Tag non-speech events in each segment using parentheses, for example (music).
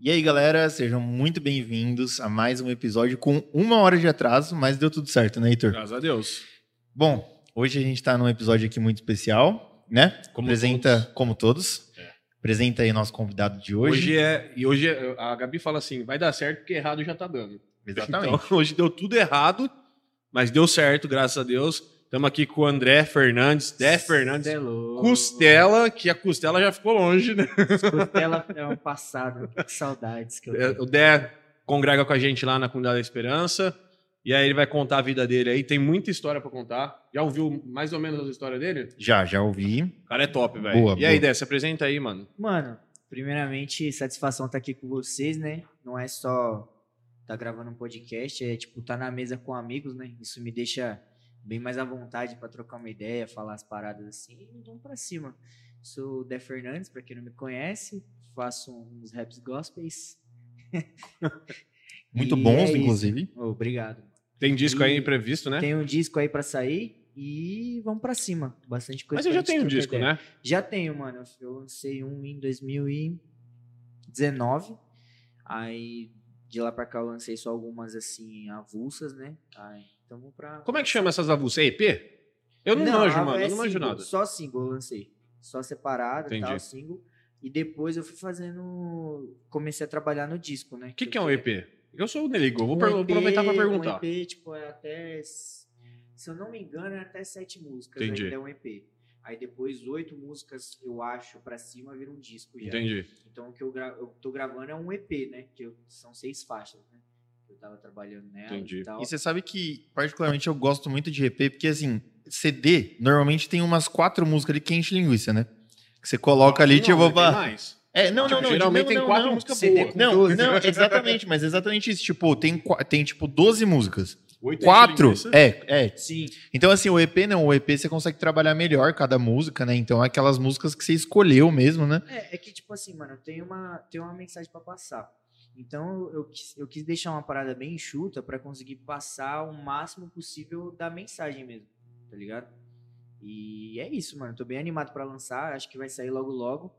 E aí, galera, sejam muito bem-vindos a mais um episódio com uma hora de atraso, mas deu tudo certo, né, Heitor? Graças a Deus. Bom, hoje a gente está num episódio aqui muito especial, né? Como Apresenta, todos. como todos. É. Apresenta aí nosso convidado de hoje. Hoje, é. E hoje é- a Gabi fala assim: vai dar certo porque errado já tá dando. Exatamente. (laughs) Então, hoje deu tudo errado, mas deu certo, graças a Deus. Estamos aqui com o André Fernandes, Dé Fernandes. É louco. Costela, que a costela já ficou longe, né? Costela é um passado. Que saudades que eu É, tenho. O Dé congrega com a gente lá na Comunidade da Esperança. E aí ele vai contar a vida dele aí. Tem muita história pra contar. Já ouviu mais ou menos as histórias dele? Já, já ouvi. O cara é top, velho. Boa, E aí. Dé, se apresenta aí, mano. Mano, primeiramente, satisfação estar aqui com vocês, né? Não é só tá gravando um podcast, é tipo tá na mesa com amigos, né? Isso me deixa bem mais à vontade pra trocar uma ideia, falar as paradas assim. E vamos pra cima. Sou o Dé Fernandes, pra quem não me conhece, faço uns raps gospels. (laughs) Muito E bons, é inclusive. Oh, obrigado. Tem disco aí E imprevisto, né? Tem um disco aí pra sair e vamos pra cima. Bastante coisa Mas pra já tem um disco, ideia. né? Já tenho, mano. Eu lancei um em 2019. Aí de lá pra cá eu lancei só algumas assim avulsas, né? Aí, vamos pra. Como é que chama essas avulsas? É EP? Eu não, manjo, a- mano. é Eu não manjo single, nada. Só single eu lancei. Só separado e Entendi. tal, single. E depois eu fui fazendo. Comecei a trabalhar no disco, né? O que, que é um EP? Eu sou o Neligo, eu vou per- EP, aproveitar pra perguntar. Um EP, tipo, é até. Se eu não me engano, é até sete músicas. Entendi. Ainda é um EP. Aí depois oito músicas, eu acho, pra cima vira um disco já. Entendi. Então o que eu, gra- eu tô gravando é um EP, né? Que eu- são seis faixas, né? Eu tava trabalhando nela Entendi. e tal. E você sabe que, particularmente, eu gosto muito de EP, porque, assim, CD, normalmente tem umas quatro músicas ali que enche linguiça, né? Que você coloca ali, Não, tipo, pá. mais. É, não, Tipo, não, não. geralmente não, tem não, quatro não. músicas CD boas. Não, 12. não, exatamente, mas exatamente isso. Tipo, tem, tem tipo 12 músicas. Oito Quatro? É, é. Sim. Então, assim, o EP não, o EP você consegue trabalhar melhor cada música, né? Então, é aquelas músicas que você escolheu mesmo, né? É, é que, tipo assim, mano, tem uma, tem uma mensagem pra passar. Então eu quis, eu quis deixar uma parada bem enxuta pra conseguir passar o máximo possível da mensagem mesmo, tá ligado? E é isso, mano. Tô bem animado pra lançar. Acho que vai sair logo logo.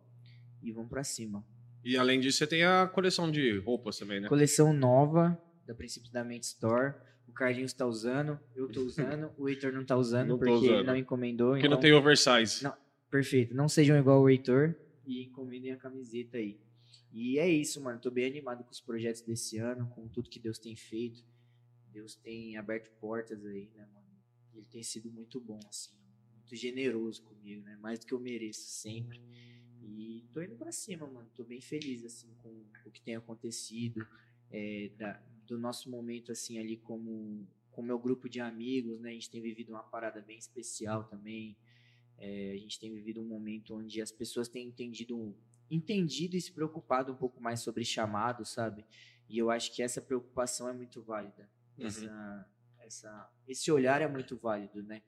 E vamos pra cima. E além disso, você tem a coleção de roupas também, né? Coleção nova da Princípios da Mente Store. O Carlinhos tá usando, eu tô usando, o Heitor não tá usando Não porque ele usando. não encomendou. Porque então, não tem oversize. Não. Perfeito. Não sejam igual o Heitor e encomendem a camiseta aí. E é isso, mano. Tô bem animado com os projetos desse ano, com tudo que Deus tem feito. Deus tem aberto portas aí, né, mano? Ele tem sido muito bom, assim. Muito generoso comigo, né? Mais do que eu mereço sempre. E tô indo pra cima, mano. Tô bem feliz, assim, com o que tem acontecido. é, da- do nosso momento, assim, ali como com meu grupo de amigos, né? A gente tem vivido uma parada bem especial também. É, a gente tem vivido um momento onde as pessoas têm entendido, entendido e se preocupado um pouco mais sobre chamado, sabe? E eu acho que essa preocupação é muito válida. Uhum. Essa, essa, esse olhar é muito válido, né?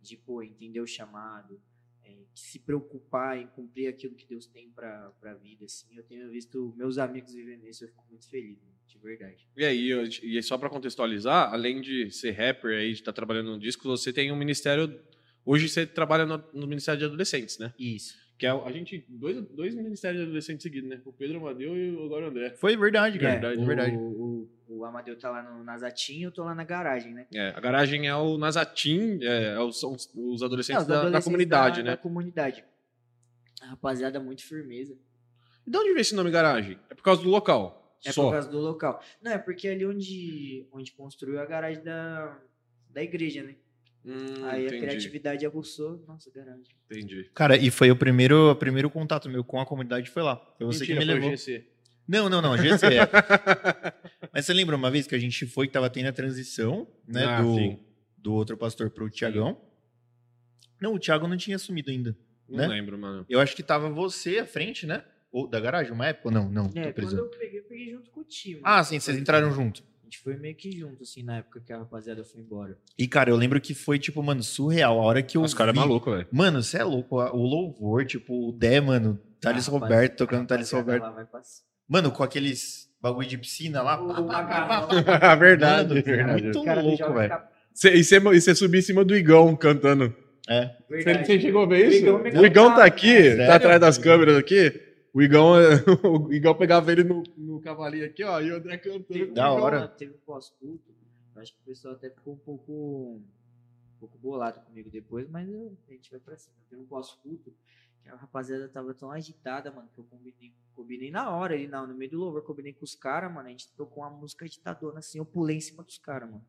De, pô, entender o chamado, é, se preocupar em cumprir aquilo que Deus tem pra, pra vida, assim. Eu tenho visto meus amigos vivendo isso, eu fico muito feliz, de verdade. E aí, eu- e só pra contextualizar, além de ser rapper aí, de estar trabalhando no disco, você tem um ministério. Hoje você trabalha no, no Ministério de Adolescentes, né? Isso. Que é a gente. Dois, dois ministérios de adolescentes seguidos, né? O Pedro Amadeu e o agora o André. Foi verdade, cara. Verdade, o, verdade. O, o Amadeu tá lá no Nazatinho, eu tô lá na garagem, né? É, a garagem é o Nazatim, é, é os- são os, os adolescentes É, os da, da adolescentes comunidade, da- né? Da comunidade. A rapaziada muito firmeza. E de onde veio esse nome garagem? É por causa do local. É só. por causa do local. Não, é porque ali onde, onde construiu a garagem da, da igreja, né? Hum, Aí entendi, a criatividade aguçou. Nossa, garagem. entendi. Cara, e foi o primeiro, o primeiro contato meu com a comunidade foi lá. Foi você Mentira, que me foi o levou. GC. Não, não, não, GC é. (laughs) Mas você lembra uma vez que a gente foi que tava tendo a transição, né, Ah, do, sim. do outro pastor pro Tiagão? Não, o Thiago não tinha assumido ainda. Não Né? lembro, mano. Eu acho que tava você à frente, né? Ou da garagem, uma época? ou Não, não, É, quando eu peguei, eu peguei junto com o time. Ah, sim, vocês entraram junto. A gente foi meio que junto, assim, na época que a rapaziada foi embora. E, cara, eu lembro que foi, tipo, mano, surreal. A hora que eu Os caras é maluco, velho. Mano, você é louco. O louvor, tipo, o Dé, mano, Thales A rapaz- Roberto, tocando a Thales Roberto. lá. Mano, com aqueles bagulho de piscina lá. O pá, pá, pá, pá, macarrão. pá. (laughs) verdade, Mano, verdade. muito louco, velho. E você cê subir em cima do Igão cantando. É. Verdade. Você chegou a ver isso? O Igão O Igão tá aqui, cara. tá Sério? atrás das câmeras aqui. O Igão, (laughs) o Igão pegava ele no, no cavalinho aqui, ó, e o André cantando. Da hora. Teve um pós-culto. Eu acho que o pessoal até ficou um pouco, um pouco bolado comigo depois, mas eu- a gente vai pra cima. Teve um pós-culto que a rapaziada tava tão agitada, mano, que eu combinei, combinei na hora ali, na- no meio do louvor, combinei com os caras, mano. A gente tocou uma música agitadona assim, eu pulei em cima dos caras, mano.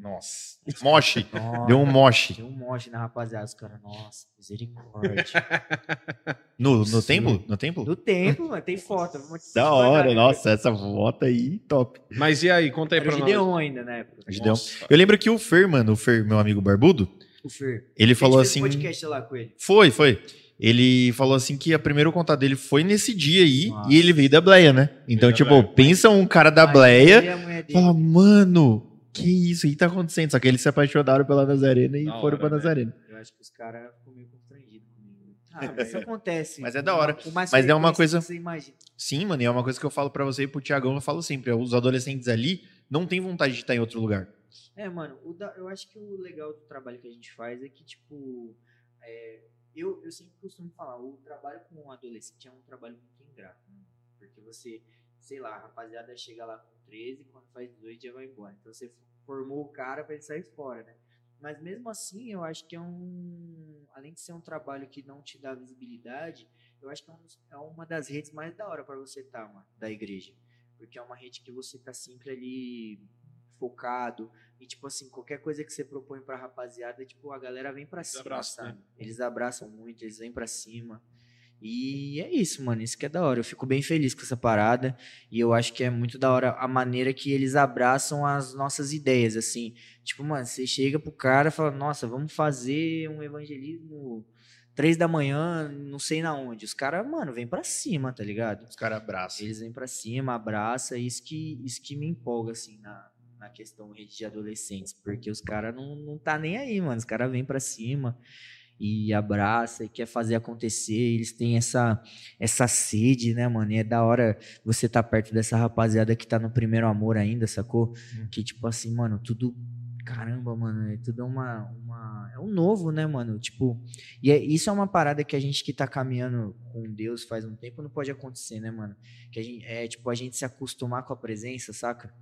Nossa. (laughs) Moche. Nossa, Deu um moche. Tinha um monte na rapaziada, os caras, nossa, misericórdia. (laughs) No, no Sim. templo? No templo? Do tempo, mano, tem foto. Da hora, né? nossa, essa foto aí, top. Mas e aí, conta aí Era o pra nós. Gideon ainda na época. Gideon. Nossa. Eu lembro que o Fer, mano, o Fer, meu amigo barbudo, O Fer. ele falou assim. um podcast lá com ele. Foi, foi. Ele falou assim que a primeiro contato dele foi nesse dia aí Nossa. e ele veio da Bleia, né? Então, tipo, Bleia. pensa um cara da Bleia, ele e a mulher dele. fala, mano, que isso aí tá acontecendo? Só que eles se apaixonaram pela Nazarena e Da foram hora, pra né? Nazarena. Eu acho que os caras ficam meio constrangidos comigo. Ah, mas isso acontece. Mas é da hora. O mais Mas é uma coisa- que Você imagina. Sim, mano, e é uma coisa que eu falo pra você e pro Tiagão, eu falo sempre, os adolescentes ali não têm vontade de estar em outro lugar. É, mano, o da- eu acho que o legal do trabalho que a gente faz é que, tipo, é, eu, eu sempre costumo falar, o trabalho com um adolescente é um trabalho muito ingrato, né? Porque você, sei lá, a rapaziada chega lá com 13, quando faz 18 já vai embora. Então você formou o cara pra ele sair fora, né? Mas mesmo assim, eu acho que é um. Além de ser um trabalho que não te dá visibilidade, eu acho que é, um é uma das redes mais da hora pra você estar, mano, da igreja. Porque é uma rede que você tá sempre ali focado. E, tipo assim, qualquer coisa que você propõe pra rapaziada, tipo, a galera vem pra cima, abraçam, né? Eles abraçam muito, eles vêm pra cima. E é isso, mano. Isso que é da hora. Eu fico bem feliz com essa parada. E eu acho que é muito da hora a maneira que eles abraçam as nossas ideias, assim. Tipo, mano, você chega pro cara e fala, nossa, vamos fazer um evangelismo três da manhã, não sei na onde. Os caras, mano, vem pra cima, tá ligado? Os caras abraçam. Eles vêm pra cima, abraça, isso que, isso que me empolga, assim, na, na questão rede de adolescentes, porque os caras não, não tá nem aí, mano, os caras vêm pra cima e abraça e quer fazer acontecer, eles têm essa, essa sede, né, mano, e é da hora você tá perto dessa rapaziada que tá no primeiro amor ainda, sacou? Que, tipo assim, mano, tudo... Caramba, mano, é tudo uma, uma. É um novo, né, mano? Tipo. E é, isso é uma parada que a gente que tá caminhando com Deus faz um tempo não pode acontecer, né, mano? Que a gente, é tipo a gente se acostumar com a presença, saca?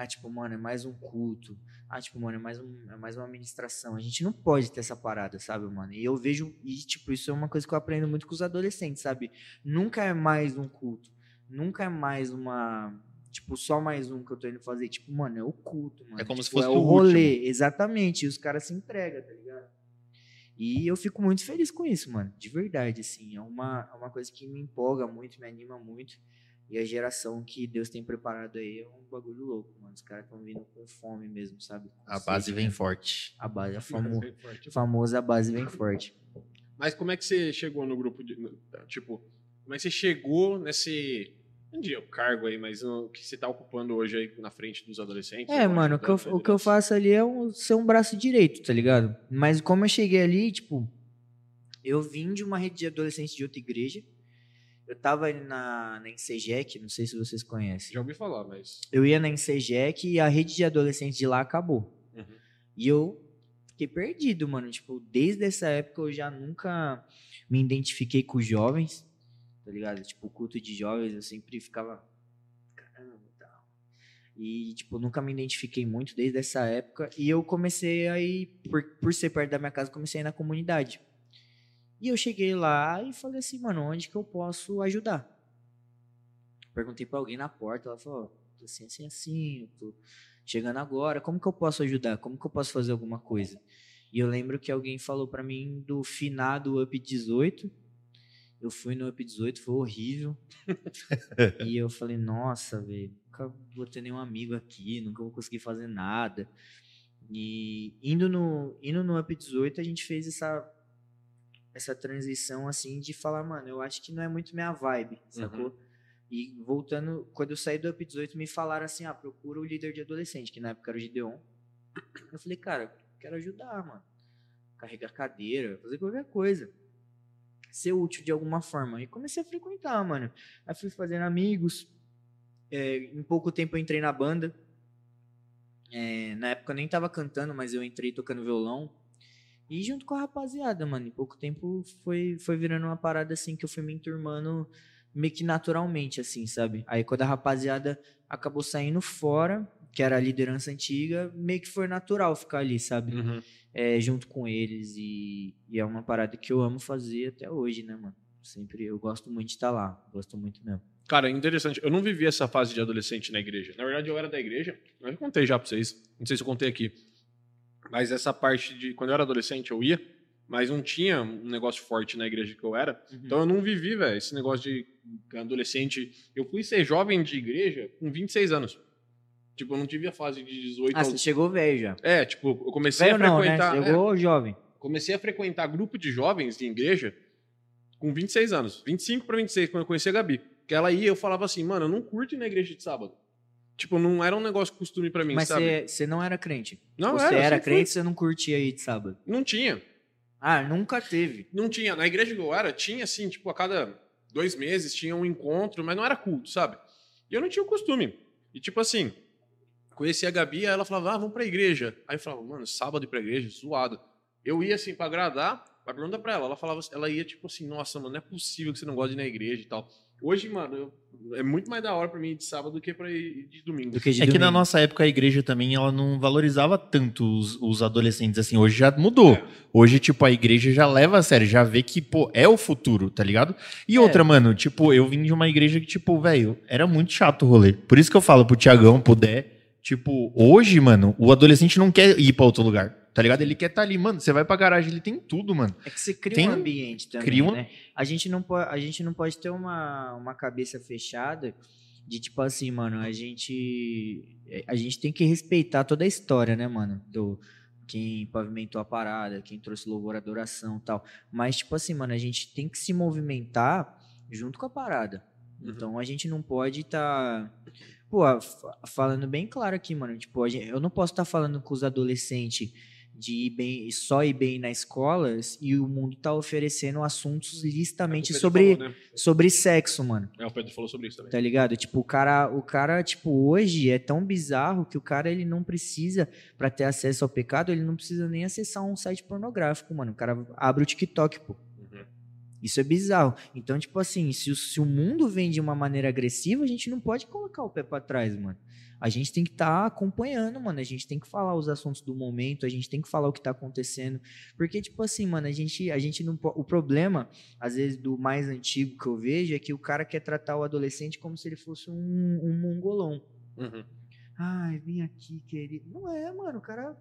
Ah, tipo, mano, é mais um culto. Ah, tipo, mano, é mais, um, é mais uma administração. A gente não pode ter essa parada, sabe, mano? E eu vejo, e tipo, isso é uma coisa que eu aprendo muito com os adolescentes, sabe? Nunca é mais um culto. Nunca é mais uma. Tipo, só mais um que eu tô indo fazer. Tipo, mano, é o culto, mano. É como se Tipo, fosse é o o rolê. Exatamente. E os caras se entregam, tá ligado? E eu fico muito feliz com isso, mano. De verdade, assim. É uma, é uma coisa que me empolga muito, me anima muito. E a geração que Deus tem preparado aí é um bagulho louco, mano. Os caras estão vindo com fome mesmo, sabe? Com A base vem né? forte. A base, a (laughs) famo, forte. famosa base vem forte. Mas como é que você chegou no grupo de. no- Tipo, como é que você chegou nesse. Não diria o cargo aí, mas o que você tá ocupando hoje aí na frente dos adolescentes? É, mano, o que, eu, o que eu faço ali é um, ser um braço direito, tá ligado? Mas como eu cheguei ali, tipo, eu vim de uma rede de adolescentes de outra igreja. Eu tava ali na, na Ensegec, não sei se vocês conhecem. Já ouvi falar, mas. Eu ia na Ensegec e a rede de adolescentes de lá acabou. Uhum. E eu fiquei perdido, mano. Tipo, desde essa época eu já nunca me identifiquei com os jovens, tá ligado? Tipo, o culto de jovens eu sempre ficava. Caramba, tal. E, tipo, nunca me identifiquei muito desde essa época. E eu comecei aí, por, por ser perto da minha casa, comecei a ir na comunidade. E eu cheguei lá e falei assim, mano, onde que eu posso ajudar? Perguntei pra alguém na porta, ela falou, ó, tô assim, assim, assim, eu tô chegando agora, como que eu posso ajudar? Como que eu posso fazer alguma coisa? E eu lembro que alguém falou pra mim do finado Up 18. Eu fui no Up 18, foi horrível. (laughs) e eu falei, nossa, velho, nunca vou ter nenhum amigo aqui, nunca vou conseguir fazer nada. E indo no, indo no Up 18, a gente fez essa, essa transição assim de falar, mano, eu acho que não é muito minha vibe, sacou? E voltando, quando eu saí do Up 18, me falaram assim: ah, procura o líder de adolescente, que na época era o Gideon. Eu falei, cara, quero ajudar, mano. Carregar cadeira, fazer qualquer coisa. Ser útil de alguma forma. E comecei a frequentar, mano. Aí fui fazendo amigos. É, em pouco tempo eu entrei na banda. É, na época eu nem tava cantando, mas eu entrei tocando violão. E junto com a rapaziada, mano. Em pouco tempo foi, foi virando uma parada assim que eu fui me enturmando meio que naturalmente, assim, sabe? Aí quando a rapaziada acabou saindo fora, que era a liderança antiga, meio que foi natural ficar ali, sabe? Uhum. É, junto com eles. E, e é uma parada que eu amo fazer até hoje, né, mano? Sempre eu gosto muito de estar lá. Gosto muito mesmo. Cara, é interessante. Eu não vivi essa fase de adolescente na igreja. Na verdade, eu era da igreja. Eu contei já pra vocês. Não sei se eu contei aqui. Mas essa parte de. Quando eu era adolescente, eu ia. Mas não tinha um negócio forte na igreja que eu era. Então eu não vivi, velho, esse negócio de adolescente. Eu fui ser jovem de igreja com 26 anos. Tipo, eu não tive a fase de 18 Ah, aos... você chegou velho já. É, tipo, eu comecei Velho a não, né? frequentar. É, Chegou jovem. comecei a frequentar grupo de jovens de igreja com 26 anos. 25 para 26, quando eu conheci a Gabi. Que ela ia, eu falava assim, mano, eu não curto ir na igreja de sábado. Tipo, não era um negócio costume para mim, Mas sabe? você você não era crente. Não você era, eu era crente, você não curtia aí de sábado. Não tinha. Ah, nunca teve. Não tinha. Na igreja que eu era, tinha assim, tipo, a cada dois meses tinha um encontro, mas não era culto, sabe? E eu não tinha o costume. E tipo assim, conheci a Gabi, ela falava, ah, vamos pra igreja. Aí eu falava, mano, sábado ir pra igreja, zoado. Eu ia assim pra agradar, mas pergunta pra ela. Ela falava, ela ia tipo assim, nossa, mano, não é possível que você não goste de ir na igreja e tal. Hoje, mano, eu- é muito mais da hora pra mim ir de sábado do que pra ir de domingo. Do que de É que na domingo. nossa época a igreja também ela não valorizava tanto os, os adolescentes assim. Hoje já mudou. É. Hoje, tipo, a igreja já leva a sério, já vê que, pô, é o futuro, tá ligado? E É. outra, mano, tipo, eu vim de uma igreja que, tipo, velho, era muito chato o rolê. Por isso que eu falo pro Tiagão, pro Dé, tipo, hoje, mano, o adolescente não quer ir pra outro lugar, tá ligado? Ele quer estar ali, mano, você vai pra garagem, ele tem tudo, mano. É que você cria Tem um ambiente também, cria um- né? A gente não pode, a gente não pode ter uma, uma cabeça fechada de tipo assim, mano, a gente a gente tem que respeitar toda a história, né, mano, do quem pavimentou a parada, quem trouxe louvor, adoração, e tal. Mas tipo assim, mano, a gente tem que se movimentar junto com a parada. Uhum. Então a gente não pode estar Pô, fa- falando bem claro aqui, mano, tipo, gente- eu não posso estar falando com os adolescentes de ir bem, só ir bem na escola e o mundo tá oferecendo assuntos É listamente Pedro sobre, falou, né? sobre sexo, mano. É, o Pedro falou sobre isso também. Tá ligado? Tipo, o cara, o cara, tipo, hoje é tão bizarro que o cara ele não precisa pra ter acesso ao pecado, ele não precisa nem acessar um site pornográfico, mano. O cara abre o TikTok, pô. Isso é bizarro. Então, tipo assim, se o, se o mundo vem de uma maneira agressiva, a gente não pode colocar o pé pra trás, mano. A gente tem que estar acompanhando, mano. A gente tem que falar os assuntos do momento, a gente tem que falar o que tá acontecendo. Porque, tipo assim, mano, a gente, a gente não O problema, às vezes, do mais antigo que eu vejo é que o cara quer tratar o adolescente como se ele fosse um, um mongolão. Uhum. Ai, vem aqui, querido. Não é, mano. O cara.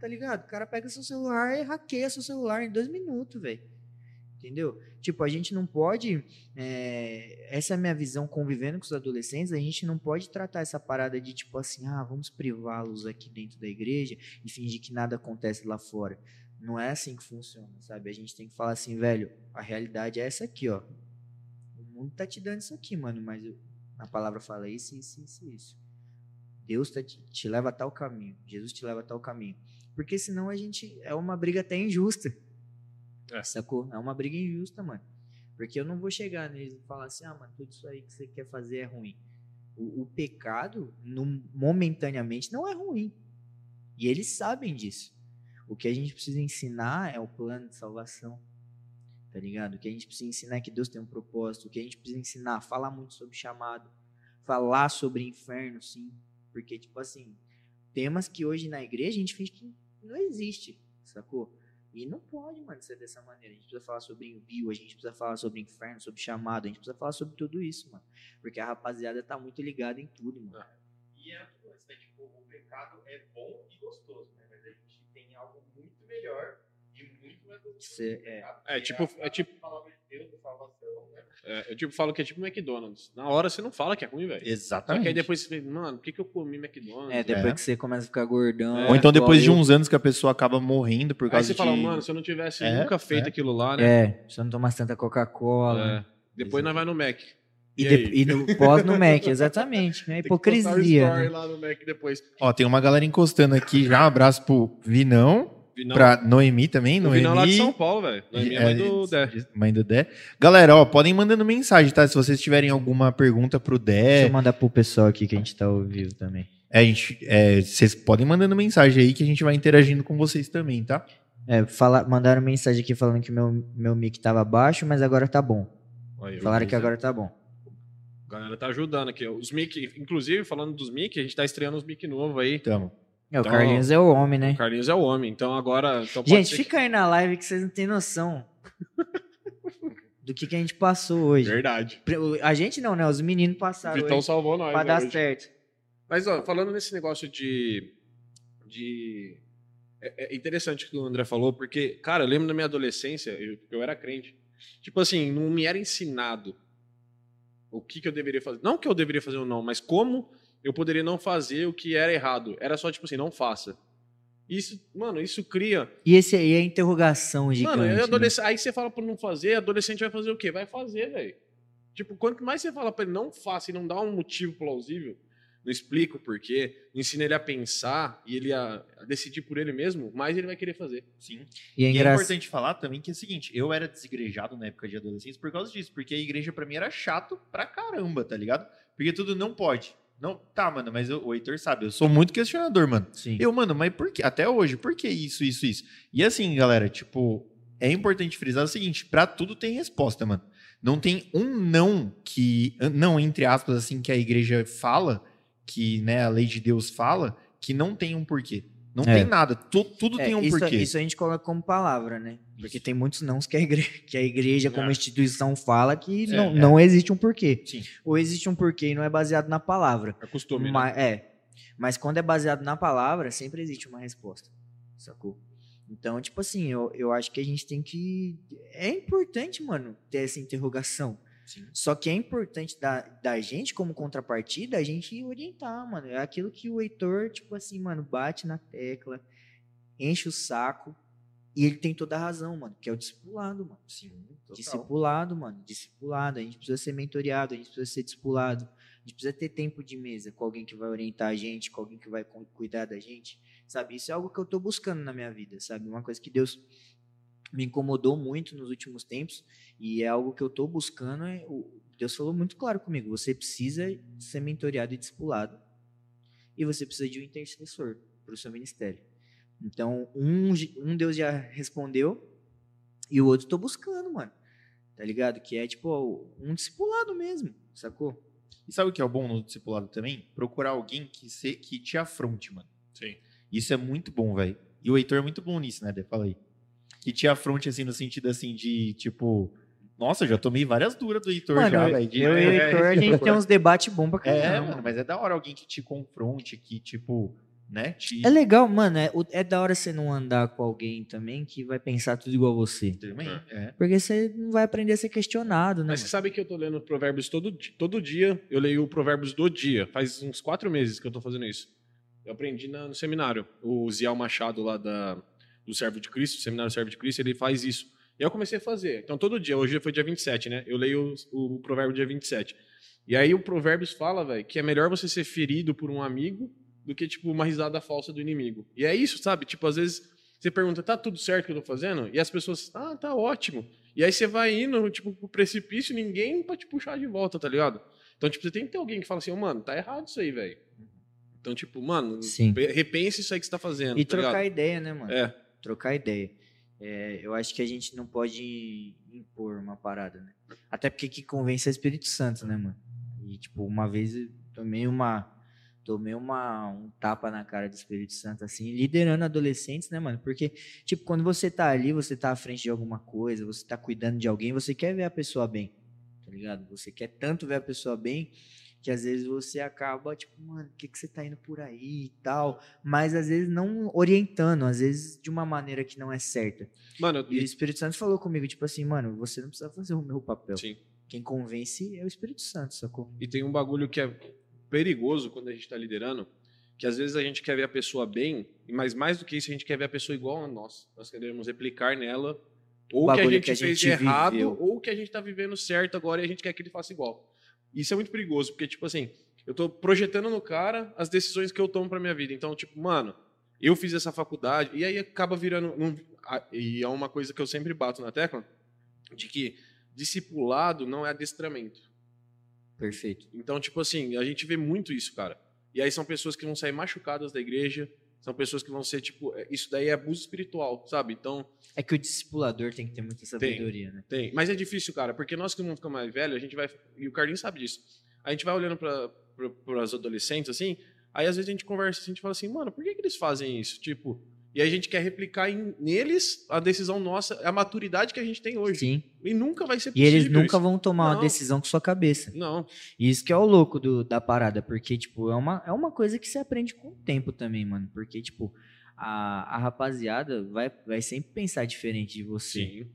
Tá ligado? O cara pega seu celular e hackeia seu celular em dois minutos, velho. Entendeu? Tipo, a gente não pode. é, essa é a minha visão convivendo com os adolescentes. A gente não pode tratar essa parada de tipo assim, ah, vamos privá-los aqui dentro da igreja e fingir que nada acontece lá fora. Não é assim que funciona, sabe? A gente tem que falar assim, velho, a realidade é essa aqui, ó. O mundo tá te dando isso aqui, mano, mas a palavra fala isso, isso, isso, isso. Deus tá te, te leva a tal caminho. Jesus te leva a tal caminho. Porque senão a gente. É uma briga até injusta. É. Sacou? É uma briga injusta, mano. Porque eu não vou chegar neles e falar assim, ah, mano, tudo isso aí que você quer fazer é ruim. O, o pecado, no- momentaneamente, não é ruim. E eles sabem disso. O que a gente precisa ensinar é o plano de salvação. Tá ligado? O que a gente precisa ensinar é que Deus tem um propósito. O que a gente precisa ensinar, falar muito sobre chamado. Falar sobre inferno, sim. Porque, tipo assim, temas que hoje na igreja a gente finge que não existe, sacou? E não pode, mano, ser dessa maneira. A gente precisa falar sobre envio, a gente precisa falar sobre inferno, sobre chamado, a gente precisa falar sobre tudo isso, mano. Porque a rapaziada tá muito ligada em tudo, mano. E é né? Tipo, o pecado é bom e gostoso, né? Mas a gente tem algo muito melhor é. É, tipo- a é tipo- de? É, eu tipo, falo que é tipo McDonald's. Na hora você não fala que é ruim, velho. Só Exatamente. que aí depois você fala, mano, por que, que eu comi McDonald's? É, depois É. que você começa a ficar gordão. É. Ou então depois de uns anos que a pessoa acaba morrendo por Aí causa você de... fala, mano, se eu não tivesse É, nunca feito é. aquilo lá, né? É, se eu não tomasse tanta Coca-Cola. É. Depois nós vai no Mac. E, E de- aí? e no, (laughs) pós no Mac, exatamente. É Tem hipocrisia. story Né? lá no Mac depois. Ó, tem uma galera encostando aqui já. Um abraço pro Vinão, Vinão, pra Noemi também. o Noemi, Vinão lá de São Paulo, velho. É minha mãe É, do Dé. Mãe do Dé. Galera, ó, podem ir mandando mensagem, tá? Se vocês tiverem alguma pergunta pro Deixa Dé, eu mandar pro pessoal aqui que a gente tá ao vivo também. é, a gente, é, vocês podem mandando mensagem aí que a gente vai interagindo com vocês também, tá? É, fala, mandaram mensagem aqui falando que meu, meu mic tava baixo, mas agora tá bom. Aí, Falaram que beleza. agora tá bom. A galera tá ajudando aqui. Os mic, inclusive, falando dos mic, a gente tá estreando os mic novo aí. Tamo. É, o Então, Carlinhos é o homem, né? O Carlinhos é o homem, então agora. Então Gente, fica aí na live que vocês não têm noção (laughs) do que, que a gente passou hoje. que... Verdade. A gente não, né? Os meninos passaram Vitão hoje salvou nós. pra né, dar hoje. certo. Mas, ó, falando nesse negócio de. de é, é interessante o que o André falou, porque, cara, eu lembro da minha adolescência, eu, eu era crente. Tipo assim, não me era ensinado o que, que eu deveria fazer. Não o que eu deveria fazer ou não, mas como eu poderia não fazer o que era errado. Era só, tipo assim, não faça. Isso, mano, isso cria. E esse aí é a interrogação gigante. Mano, é né? adolesc... aí você fala pra não fazer, adolescente vai fazer o quê? Vai fazer, velho. Tipo, quanto mais você fala pra ele não faça e não dá um motivo plausível, não explica o porquê, não ensina ele a pensar e ele a, a decidir por ele mesmo, mais ele vai querer fazer. Sim. E é E é importante falar também que é o seguinte, eu era desigrejado na época de adolescência por causa disso, porque a igreja pra mim era chato pra caramba, tá ligado? Porque tudo não pode. Não, tá, mano, mas eu- o Heitor sabe, eu sou muito questionador, mano. Sim. Eu, mano, mas por que? Até hoje, por que isso, isso, isso? E assim, galera, tipo, é importante frisar o seguinte: pra tudo tem resposta, mano. Não tem um não que. Não, entre aspas, assim, que a igreja fala, que né, a lei de Deus fala, que não tem um porquê. Não É. tem nada. Tu- tudo É, tem um isso, porquê. isso a gente coloca como palavra, né? Porque tem muitos nãos que a igreja, (laughs) que a igreja como É. instituição fala que É, não, é. não existe um porquê. Sim. Ou existe um porquê e não é baseado na palavra. É costume, né? Mas, é. Mas quando é baseado na palavra, sempre existe uma resposta. Sacou? Então, tipo assim, eu, eu acho que a gente tem que. É importante, mano, ter essa interrogação. Sim. Só que é importante da, da gente, como contrapartida, a gente orientar, mano. É aquilo que o Heitor, tipo assim, mano, bate na tecla, enche o saco. E ele tem toda a razão, mano, que é o discipulado, mano. Sim, total. Discipulado, mano. Discipulado. A gente precisa ser mentoreado, a gente precisa ser discipulado. A gente precisa ter tempo de mesa com alguém que vai orientar a gente, com alguém que vai cu- cuidar da gente. Sabe? Isso é algo que eu tô buscando na minha vida, sabe? Uma coisa que Deus me incomodou muito nos últimos tempos e é algo que eu tô buscando. É, Deus falou muito claro comigo: você precisa ser mentoreado e discipulado e você precisa de um intercessor para o seu ministério. Então, um, um Deus já respondeu e o outro tô buscando, mano. Tá ligado? Que é tipo um discipulado mesmo, sacou? E sabe o que é o bom no discipulado também? Procurar alguém que, se, que te afronte, mano. Sim. Isso é muito bom, velho. E o Heitor é muito bom nisso, né, Dê? Fala aí. Que te afronte, assim, no sentido, assim, de, tipo... Nossa, já tomei várias duras do Heitor Mano, já, velho. eu e o É, Heitor, a gente tem uns debates bons pra É, caramba. mano, mas é da hora alguém que te confronte, que, tipo, né, te... É legal, mano. É, é da hora você não andar com alguém também que vai pensar tudo igual a você. Também, é. Porque você não vai aprender a ser questionado, né? Mas você mano? sabe que eu tô lendo Provérbios todo, todo dia. Eu leio o Provérbios do dia. Faz uns quatro meses que eu tô fazendo isso. Eu aprendi na- no seminário. O Ziel Machado, lá da, do Servo de Cristo, o Seminário Servo de Cristo, ele faz isso. E aí eu comecei a fazer. Então, todo dia, hoje foi dia 27, né? Eu leio o, o provérbio dia 27. E aí o Provérbios fala, velho, que é melhor você ser ferido por um amigo do que, tipo, uma risada falsa do inimigo. E é isso, sabe? Tipo, às vezes você pergunta, tá tudo certo que eu tô fazendo? E as pessoas, ah, tá ótimo. E aí você vai indo, tipo, pro precipício, ninguém pra te puxar de volta, tá ligado? Então, tipo, você tem que ter alguém que fala assim, ô, mano, tá errado isso aí, velho. Então, tipo, mano, Sim. pe- repense isso aí que você tá fazendo. E tá ligado? trocar ideia, né, mano? É, Trocar ideia. É, eu acho que a gente não pode impor uma parada, né? Até porque que convence é o Espírito Santo, né, mano? E, tipo, uma vez eu tomei uma. Tomei uma, um tapa na cara do Espírito Santo, assim, liderando adolescentes, né, mano? Porque, tipo, quando você tá ali, você tá à frente de alguma coisa, você tá cuidando de alguém, você quer ver a pessoa bem, tá ligado? Você quer tanto ver a pessoa bem que às vezes você acaba, tipo, mano, o que, que você tá indo por aí e tal? Mas às vezes não orientando, às vezes de uma maneira que não é certa. mano, E o Espírito Santo falou comigo, tipo assim, mano, você não precisa fazer o meu papel. sim. Quem convence é o Espírito Santo, sacou? E tem um bagulho que é perigoso quando a gente tá liderando, que às vezes a gente quer ver a pessoa bem, mas mais do que isso, a gente quer ver a pessoa igual a nós. Nós queremos replicar nela ou o que a gente que a fez de gente errado, viveu. ou o que a gente tá vivendo certo agora e a gente quer que ele faça igual. Isso é muito perigoso, porque, tipo assim, eu tô projetando no cara as decisões que eu tomo pra minha vida. Então, tipo, mano, eu fiz essa faculdade, e aí acaba virando. um- e é uma coisa que eu sempre bato na tecla, de que discipulado não é adestramento. Perfeito. Então, tipo assim, a gente vê muito isso, cara. E aí são pessoas que vão sair machucadas da igreja, São pessoas que vão ser, tipo, é, isso daí é abuso espiritual, sabe? Então, É que o discipulador tem que ter muita sabedoria, né? tem. Mas é difícil, cara, porque nós que vamos ficar mais velho, a gente vai. E o Carlinhos sabe disso. A gente vai olhando para as adolescentes, assim, aí às vezes a gente conversa assim, a gente fala assim, mano, por que, que eles fazem isso? Tipo. E a gente quer replicar em- neles a decisão nossa, a maturidade que a gente tem hoje. Sim. E nunca vai ser E possível. eles nunca isso. vão tomar uma Não. decisão com sua cabeça. Não. E isso que é o louco do- da parada, porque, tipo, é uma, é uma coisa que se aprende com o tempo também, mano. Porque, tipo, a, a rapaziada vai, vai sempre pensar diferente de você, Sim.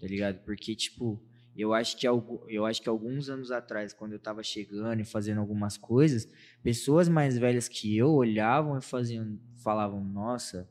tá ligado? Porque, tipo, eu acho, que eu acho que alguns anos atrás, quando eu tava chegando e fazendo algumas coisas, pessoas mais velhas que eu olhavam e faziam, falavam, nossa.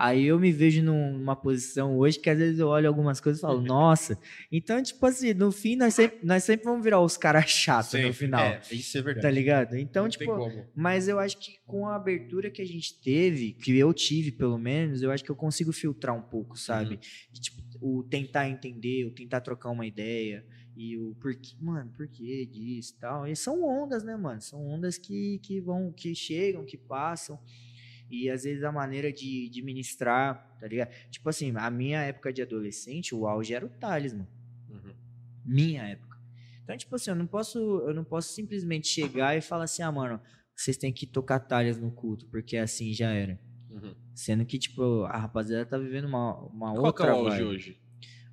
Aí eu me vejo num- numa posição hoje que às vezes eu olho algumas coisas e falo, nossa. Então, tipo assim, no fim, nós sempre, nós sempre vamos virar os caras chatos no final. É, isso é verdade. Tá ligado? Então, não tipo, mas eu acho que com a abertura que a gente teve, que eu tive pelo menos, eu acho que eu consigo filtrar um pouco, sabe? Uhum. E, tipo, o tentar entender, o tentar trocar uma ideia e o porquê, mano, por que disso e tal. E são ondas, né, mano? São ondas que, que vão, que chegam, que passam. E às vezes a maneira de, de ministrar, tá ligado? Tipo assim, a minha época de adolescente, o auge era o Thales, mano Uhum. minha época. Então, tipo assim, eu não posso, eu não posso simplesmente chegar e falar assim, ah, mano, vocês têm que tocar talhas no culto, porque assim já era. Uhum. Sendo que, tipo, a rapaziada tá vivendo uma, uma Qual que é outra o auge hoje?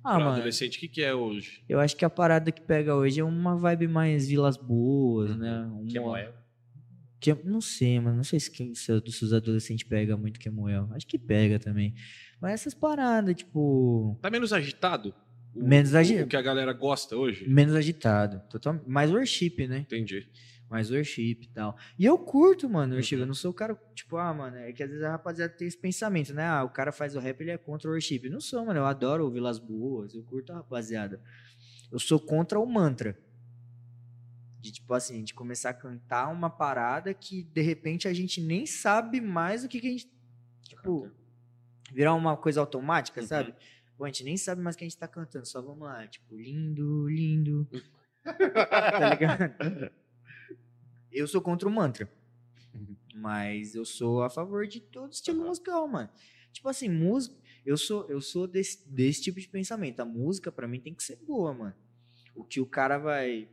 Ah, mano, adolescente, o que, que é hoje? eu acho que a parada que pega hoje é uma vibe mais Vilas Boas, Uhum. né? Uma, Que é. Que não sei, mano. Não sei se, quem- se, se os adolescentes pegam muito Kemuel. Acho que pega também. Mas essas paradas, tipo. Tá menos agitado? O- Menos o- agi- O que a galera gosta hoje? Menos agitado. Total, mais worship, né? Entendi. mais worship e tal. E eu curto, mano, worship. Uhum. Eu não sou o cara, tipo, ah, mano, é que às vezes a rapaziada tem esse pensamento, né? Ah, o cara faz o rap, ele é contra o worship. Eu não sou, mano, eu adoro ouvir Las Boas, eu curto a rapaziada. Eu sou contra o mantra. De, tipo assim, de começar a cantar uma parada que, de repente, a gente nem sabe mais o que, que a gente, tipo, virar uma coisa automática, Uhum. sabe? Bom, a gente nem sabe mais o que a gente tá cantando, só vamos lá, tipo, lindo, lindo. (laughs) tá ligado? Eu sou contra o mantra. Mas eu sou a favor de todo estilo musical, mano. Tipo assim, música. Eu sou, eu sou desse, desse tipo de pensamento. A música, pra mim, tem que ser boa, mano. O que o cara vai.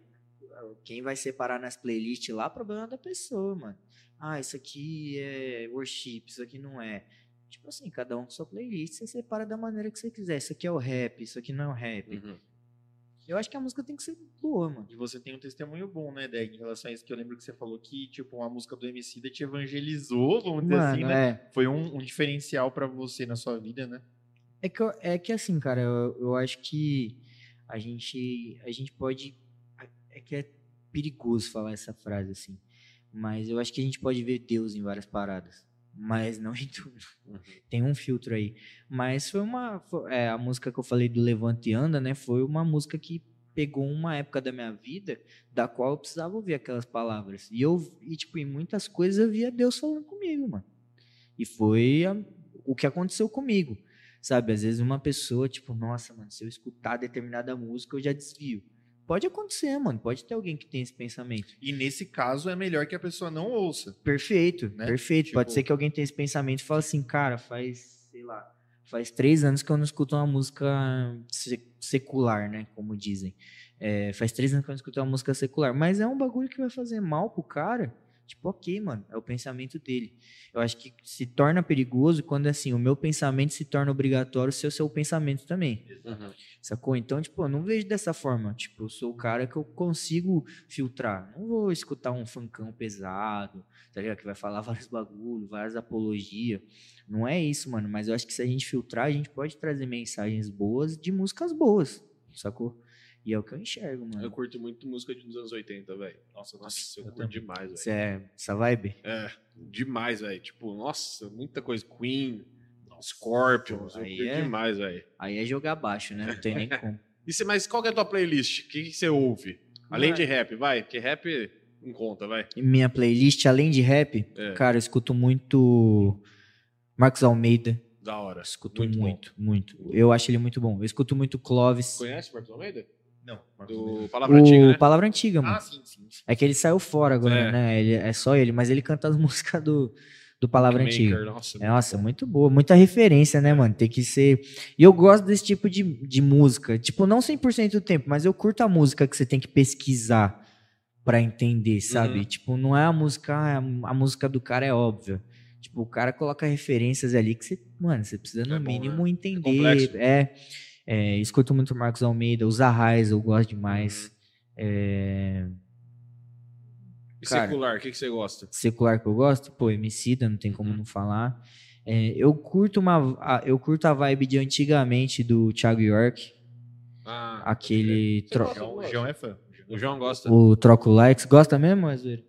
Quem vai separar nas playlists lá, problema da pessoa, mano. Ah, isso aqui é worship, isso aqui não é. Tipo assim, cada um com sua playlist, você separa da maneira que você quiser. Isso aqui é o rap, isso aqui não é o rap. Uhum. Eu acho que a música tem que ser boa, mano. E você tem um testemunho bom, né, Deg, em relação a isso, que eu lembro que você falou que, tipo, uma música do MC da te evangelizou, vamos dizer assim, né? é. Foi um, um diferencial pra você na sua vida, né? É que, eu- é que assim, cara, eu, eu acho que a gente, a gente pode. É que é perigoso falar essa frase assim. Mas eu acho que a gente pode ver Deus em várias paradas. Mas não em tudo. Uhum. Tem um filtro aí. Mas foi uma. é, a música que eu falei do Levante e Anda, né? Foi uma música que pegou uma época da minha vida da qual eu precisava ouvir aquelas palavras. E eu, e, tipo, em muitas coisas eu via Deus falando comigo, mano. E foi a- o que aconteceu comigo. Sabe, às vezes uma pessoa, tipo, nossa, mano, se eu escutar determinada música, eu já desvio. Pode acontecer, mano. Pode ter alguém que tem esse pensamento. E nesse caso é melhor que a pessoa não ouça. Perfeito, Né? perfeito. Pode Tipo- ser que alguém tenha esse pensamento e fale assim, cara, faz, sei lá, faz três anos que eu não escuto uma música se- secular, né? Como dizem. É, faz três anos que eu não escuto uma música secular. Mas é um bagulho que vai fazer mal pro cara. Tipo, ok, mano, é o pensamento dele. Eu acho que se torna perigoso quando, assim, o meu pensamento se torna obrigatório ser o seu pensamento também. Uhum. Sacou? Então, tipo, eu não vejo dessa forma. Tipo, eu sou o cara que eu consigo filtrar. Não vou escutar um funkão pesado, tá ligado? Que vai falar (laughs) vários bagulhos, várias apologias. Não é isso, mano. Mas eu acho que se a gente filtrar, a gente pode trazer mensagens boas de músicas boas, sacou? E é o que eu enxergo, Eu mano. curto muito música dos anos 80, velho. Nossa, nossa, eu, eu curto também. demais, velho. Isso é essa vibe? É, demais, velho. Tipo, nossa, muita coisa. Queen, Scorpions, eu aí curto é- demais, velho. Aí é jogar baixo, né? Não tem nem (laughs) como. E cê- mas qual que é a tua playlist? O que, que você ouve? Além Mano. de rap, vai, porque rap não conta, vai. E minha playlist, além de rap, É. cara, eu escuto muito Marcos Almeida. Da hora. Escuto Muito muito, muito, Eu acho ele muito bom. Eu escuto muito Clovis. Conhece o Marcos Almeida? Não. Do Palavra O Antiga, né? Palavra Antiga, mano. Ah, sim, sim. sim. É que ele saiu fora agora, É. né? Ele, é só ele, mas ele canta as (laughs) músicas do, do Palavra Maker, Antiga. Nossa, Nossa, muito boa. Muita referência, né, mano? Tem que ser. E eu gosto desse tipo de, de música. Tipo, não 100% do tempo, mas eu curto a música que você tem que pesquisar pra entender, sabe? Uhum. Tipo, não é a música. ah, A música do cara é óbvia. Tipo, o cara coloca referências ali que você. Mano, você precisa no É bom, mínimo né? entender. complexo. É, é, Escuto muito o Marcos Almeida, os Arrais, eu gosto demais. Uhum. É, E Cara. secular, o que, que você gosta? secular que eu gosto, pô, Emicida, não tem como não falar. É, eu curto uma, a- eu curto a vibe de antigamente do Thiago York, Ah, aquele tro-? O João é fã. O João gosta. o Troco Likes, gosta mesmo, Azueiro?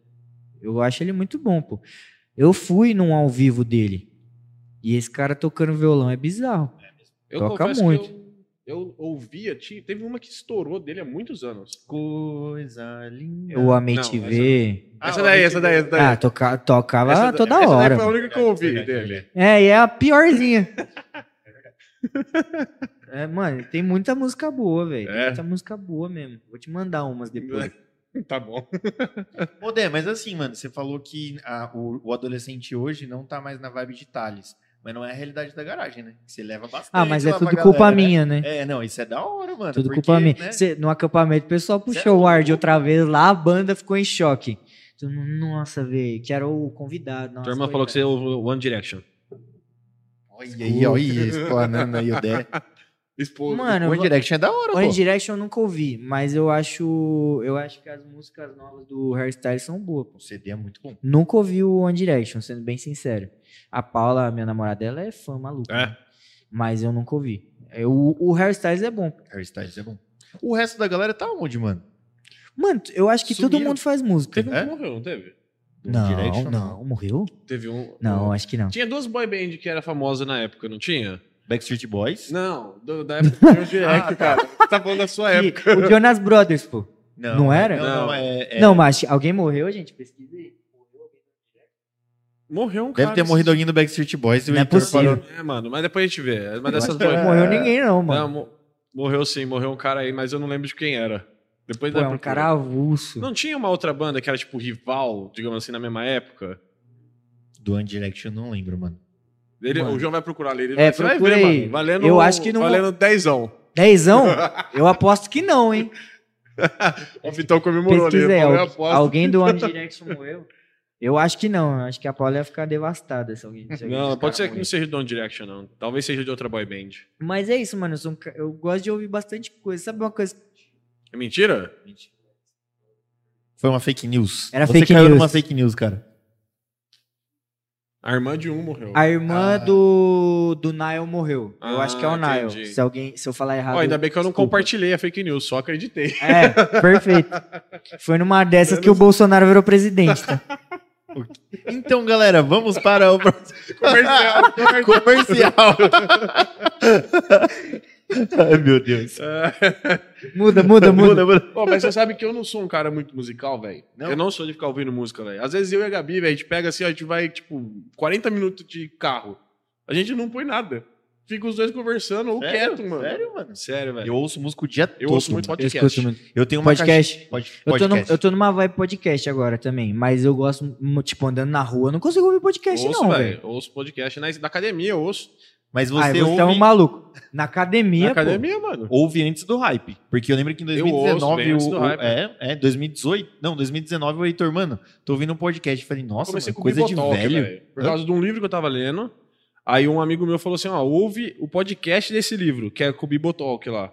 Eu acho ele muito bom, pô. Eu fui num ao vivo dele. E esse cara tocando violão é bizarro. Eu toca muito. Eu, ouvia, ti- teve uma que estourou dele há muitos anos. Coisa linda. Eu amei Não, te essa ver. Ah, essa o daí, essa daí, essa daí. Ah, toca, tocava Essa da- toda essa daí hora. foi a única que eu ouvi dele. É, e é a piorzinha. (laughs) É, mano, tem muita música boa, velho. Tem É? muita música boa mesmo. Vou te mandar umas depois. (laughs) Tá bom. Ô, Dé, mas assim, mano, você falou que a- o, o adolescente hoje não tá mais na vibe de Thales. Mas não é a realidade da garagem, né? Você leva bastante. Ah, mas é tudo culpa galera, né? minha, né? É, não, isso é da hora, mano. Tudo porque, culpa minha. né? Cê- no acampamento, o pessoal é puxou o ar de outra vez lá, a banda ficou em choque. Tu, Nossa, velho, que era o convidado. Nossa, tua irmã falou que você coitado. ouve One Direction. Olha aí, olha aí, explanando aí o Dé. (laughs) Esposa. Mano, One Direction é da hora, One pô. Direction eu nunca ouvi, mas eu acho, eu acho que as músicas novas do Hairstyle são boas. pô. O CD é muito bom. Nunca ouvi o One Direction, sendo bem sincero. A Paula, minha namorada, ela é fã maluca. É? né? Mas eu nunca ouvi. É, O, o Hairstyles é bom. Hairstyles é bom. O resto da galera tá onde, mano? Mano, eu acho que todo mundo faz música. Teve um É? que morreu, não teve? Não, Direction, não, morreu? Teve um. Não, um- acho que não. Tinha duas boy band que era famosa na época, não tinha? Backstreet Boys? Não, do- da época do One Direct, (laughs) Ah, tá. cara. Você tá falando da sua Que- época. o Jonas Brothers, pô. Não era? Não, não, Não. é, é- Não, mas alguém morreu, gente? Pesquisei. Morreu um Deve cara. ter morrido alguém do Backstreet Boys. e o Não é possível. falou- É, mano, mas depois a gente vê. Mas dessas. Não morreu ninguém, não, Não, mano. mo- morreu sim, morreu um cara aí, mas eu não lembro de quem era. Depois Pô, da é um procura. cara avulso. Não tinha uma outra banda que era tipo rival, digamos assim, na mesma época? Do One Direction, eu não lembro, mano. Ele, o João vai procurar ali. Ele É, vai procura ver, aí. mano. Valendo, Eu acho que não- Valendo dezão. Dezão? (laughs) Eu aposto que não, hein? (laughs) O Vitão comemorou ali. Pesquisa aí. Eu falei, al-. Alguém do (laughs) One Direction morreu? Eu acho que não. Eu acho que a Paula ia ficar devastada se alguém. se alguém Não, pode ser que não seja do One Direction, não. Talvez seja de outra boy band. Mas é isso, mano. Eu, sou um eu gosto de ouvir bastante coisa. Sabe uma coisa? É mentira? Foi uma fake news. Era Você fake caiu news. numa fake news, cara. A irmã de um morreu. A irmã Ah. do, do Nile morreu. eu Ah, acho que é o Nile. entendi. Se, alguém, se eu falar errado. Ó, ainda bem que eu não desculpa. compartilhei a fake news, só acreditei. É, perfeito. Foi numa dessas que o Bolsonaro virou presidente, tá? Então, galera, vamos para o próximo (laughs) Comercial. (laughs) comercial. (laughs) (laughs) Ai, meu Deus. Muda, (laughs) muda, muda. muda. Pô, mas você sabe que eu não sou um cara muito musical, velho. Eu não sou de ficar ouvindo música, velho. Às vezes eu e a Gabi, velho, a gente pega assim, ó, a gente vai, tipo, 40 minutos de carro. A gente não põe nada. Fica os dois conversando ou Sério? quieto, mano. Sério, mano? Sério, velho. Eu ouço música o dia Eu todo. ouço muito mano. Eu podcast. escuto muito. Eu tenho uma Podcast. caixa- pod- Eu tô, no- podcast. eu tô numa vibe podcast agora também, mas eu gosto, mu- tipo, andando na rua, eu não consigo ouvir podcast, ouço, não, velho. velho. Ouço podcast na, na academia, eu ouço. Mas Ah, você, você ouve, é um maluco. Na academia, na pô. academia, mano. ouve antes do hype. Porque eu lembro que em Eu ouço 2019... bem antes do o- o- hype. é, é, 2018... Não, 2019 o Heitor, mano, tô ouvindo um podcast. Falei, nossa, mano, coisa de velho. velho. Por causa de um livro que eu tava lendo. Aí um amigo meu falou assim: ó, ouve o podcast desse livro, que é com o Bibotalk lá.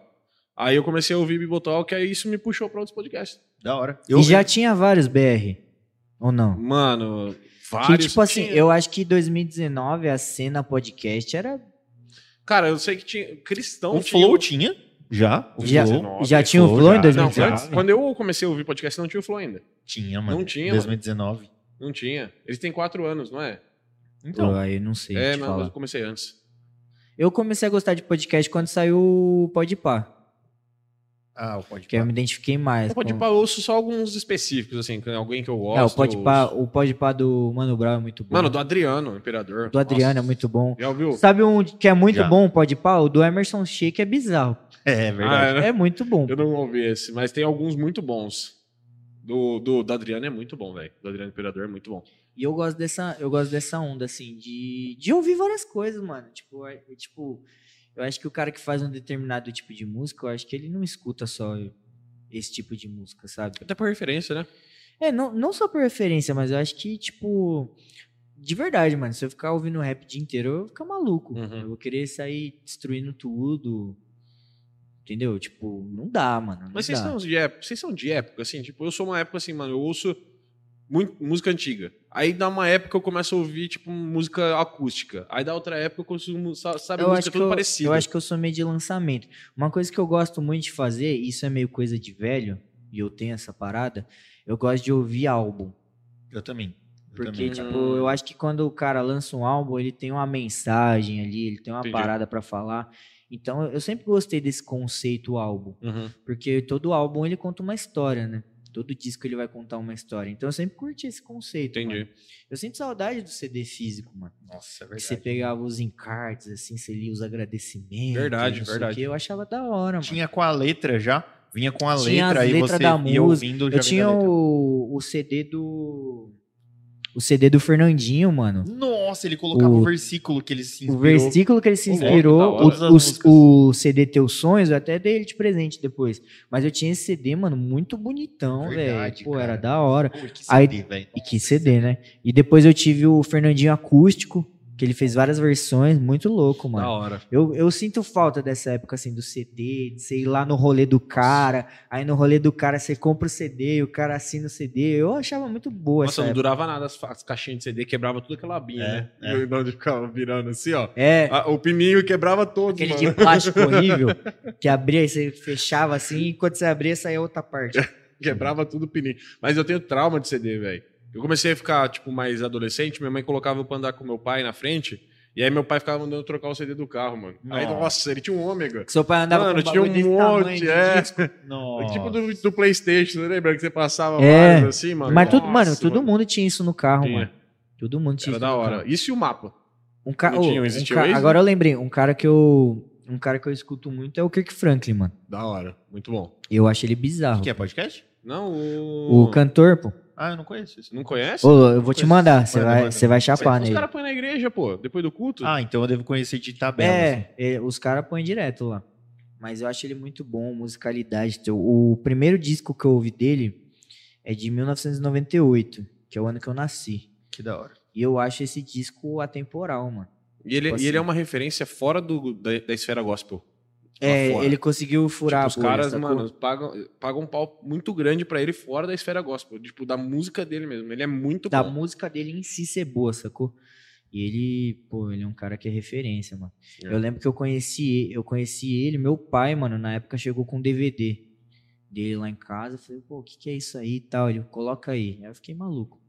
Aí eu comecei a ouvir Bibotalk, aí isso me puxou pra outros podcasts. Da hora. E já tinha vários BR, ou não? Mano, Que, vários. tipo assim, tinha. eu acho que 2019 a cena podcast era. Cara, eu sei que tinha. Cristão O tinha. Flow tinha, já. O Já, Flow já tinha o Flow Flow já. em Não, 2019? antes, quando eu comecei a ouvir podcast, não tinha o Flow ainda. tinha, mano. Não tinha, 2019. Não tinha. Eles têm quatro anos, não é? Então, Pô, aí eu não sei é, te mas falar. eu comecei antes. Eu comecei a gostar de podcast quando saiu o Podpah, ah, o podcast. que eu me identifiquei mais. O Pode com- eu ouço só alguns específicos, assim, alguém que eu gosto. É, o eu Podpah, ouço. o Podpah do Mano Brown é muito bom. Mano, do Adriano, Imperador. do Adriano Nossa. é muito bom. Já ouviu? Sabe um que é muito Já. bom, o Podpah? O do Emerson Sheik é bizarro. É, é verdade. Ah, é, né? É muito bom. Eu não ouvi esse, mas tem alguns muito bons. Do, do, do Adriano é muito bom, velho. Do Adriano Imperador é muito bom. E eu gosto dessa, eu gosto dessa onda, assim, de, de ouvir várias coisas, mano. Tipo, é- é tipo, eu acho que o cara que faz um determinado tipo de música, eu acho que ele não escuta só esse tipo de música, sabe? Até por referência, né? É, não, não só por referência, mas eu acho que, tipo, de verdade, mano, se eu ficar ouvindo rap o dia inteiro, eu vou ficar maluco. Uhum. Eu vou querer sair destruindo tudo. Entendeu? Tipo, não dá, mano. Não Mas vocês dá. são, de época, vocês são de época, assim, tipo, eu sou uma época assim, mano, eu ouço muito, música antiga. Aí dá uma época eu começo a ouvir, tipo, música acústica. Aí da outra época eu consumo, sa- sabe, eu música tudo eu, parecida. eu acho que eu sou meio de lançamento. Uma coisa que eu gosto muito de fazer, e isso é meio coisa de velho, e eu tenho essa parada, eu gosto de ouvir álbum. Eu também. Eu Porque, também. tipo, eu acho que quando o cara lança um álbum, ele tem uma mensagem ali, ele tem uma Entendi. parada pra falar. Então, eu sempre gostei desse conceito álbum. Uhum. Porque todo álbum ele conta uma história, né? Todo disco ele vai contar uma história. Então eu sempre curti esse conceito. Entendi. mano. Eu sinto saudade do CD físico, mano. Nossa, é Que você verdade. pegava os encartes, assim, você lia os agradecimentos. Verdade, não sei o verdade. quê. Eu achava da hora, mano. Tinha com a letra já. Vinha com a Tinha letra as aí você da ia música. ouvindo já Eu tinha o, o CD do. O CD do Fernandinho, mano. Nossa, ele colocava O- o versículo que ele se O inspirou. versículo que ele se inspirou, o, o- o CD Teus Sonhos, eu até dei ele de presente depois. Mas eu tinha esse CD, mano, muito bonitão, velho. Pô, cara. era da hora. Pô, que Aí- CD, velho. E que CD, né? E depois eu tive o Fernandinho Acústico, que ele fez várias versões, muito louco, Da mano. hora. Eu, eu sinto falta dessa época, assim, do CD, de você ir lá no rolê do cara, aí no rolê do cara você compra o CD e o cara assina o CD. Eu achava muito boa Nossa, essa não época. durava nada as, as caixinhas de CD, quebrava tudo aquela abinha, É, né? é. E o Donald ficava virando assim, ó. É, Ah, o pininho quebrava todo, aquele mano. de plástico (laughs) horrível, que abria e você fechava assim, e quando você abria, saía outra parte. (laughs) Quebrava tudo o pininho. Mas eu tenho trauma de CD, velho. Eu comecei a ficar, tipo, mais adolescente, minha mãe colocava pra andar com meu pai na frente, e aí meu pai ficava mandando trocar o CD do carro, mano. Aí, Nossa. nossa, ele tinha um ômega. Que seu pai andava Mano, com um tinha um monte, de é. (laughs) Nossa. Tipo do, do Playstation, você lembra que você passava É, vários assim, mano? Mas tudo, Nossa, mano, todo mundo tinha isso no carro, Tinha. mano. Todo mundo tinha Era isso da no hora. carro. Isso e o mapa. Um ca... Tinha, um existia ca- o? Agora eu lembrei, um cara que eu. Um cara que eu escuto muito é o Kirk Franklin, mano. Da hora. Muito bom. Eu acho ele O bizarro. que, que é podcast? Não, o... O cantor, pô. Ah, eu não conheço isso. Não conhece? Ô, eu vou te mandar, você vai, você vai chapar Os nele. caras põem na igreja, pô. Depois do culto. Ah, então eu devo conhecer de tabela. É, é, os caras põem direto lá. Mas eu acho ele muito bom, musicalidade. Então, O primeiro disco que eu ouvi dele é de 1998, que é o ano que eu nasci. Que da hora. E eu acho esse disco atemporal, mano. E ele, Tipo e ele assim. é uma referência fora do, da, da esfera gospel. É, ele conseguiu furar Tipo, os bolha, caras, mano, pagam, pagam um pau muito grande pra ele fora da esfera gospel. Tipo, da música dele mesmo. Ele é muito da bom. música dele em si ser boa, sacou? E ele, pô, ele é um cara que é referência, mano. É. Eu lembro que eu conheci, eu conheci ele, meu pai, mano, na época chegou com um DVD dele lá em casa. Eu falei, pô, o que, que é isso aí e tal? Ele, coloca aí. Aí eu fiquei maluco.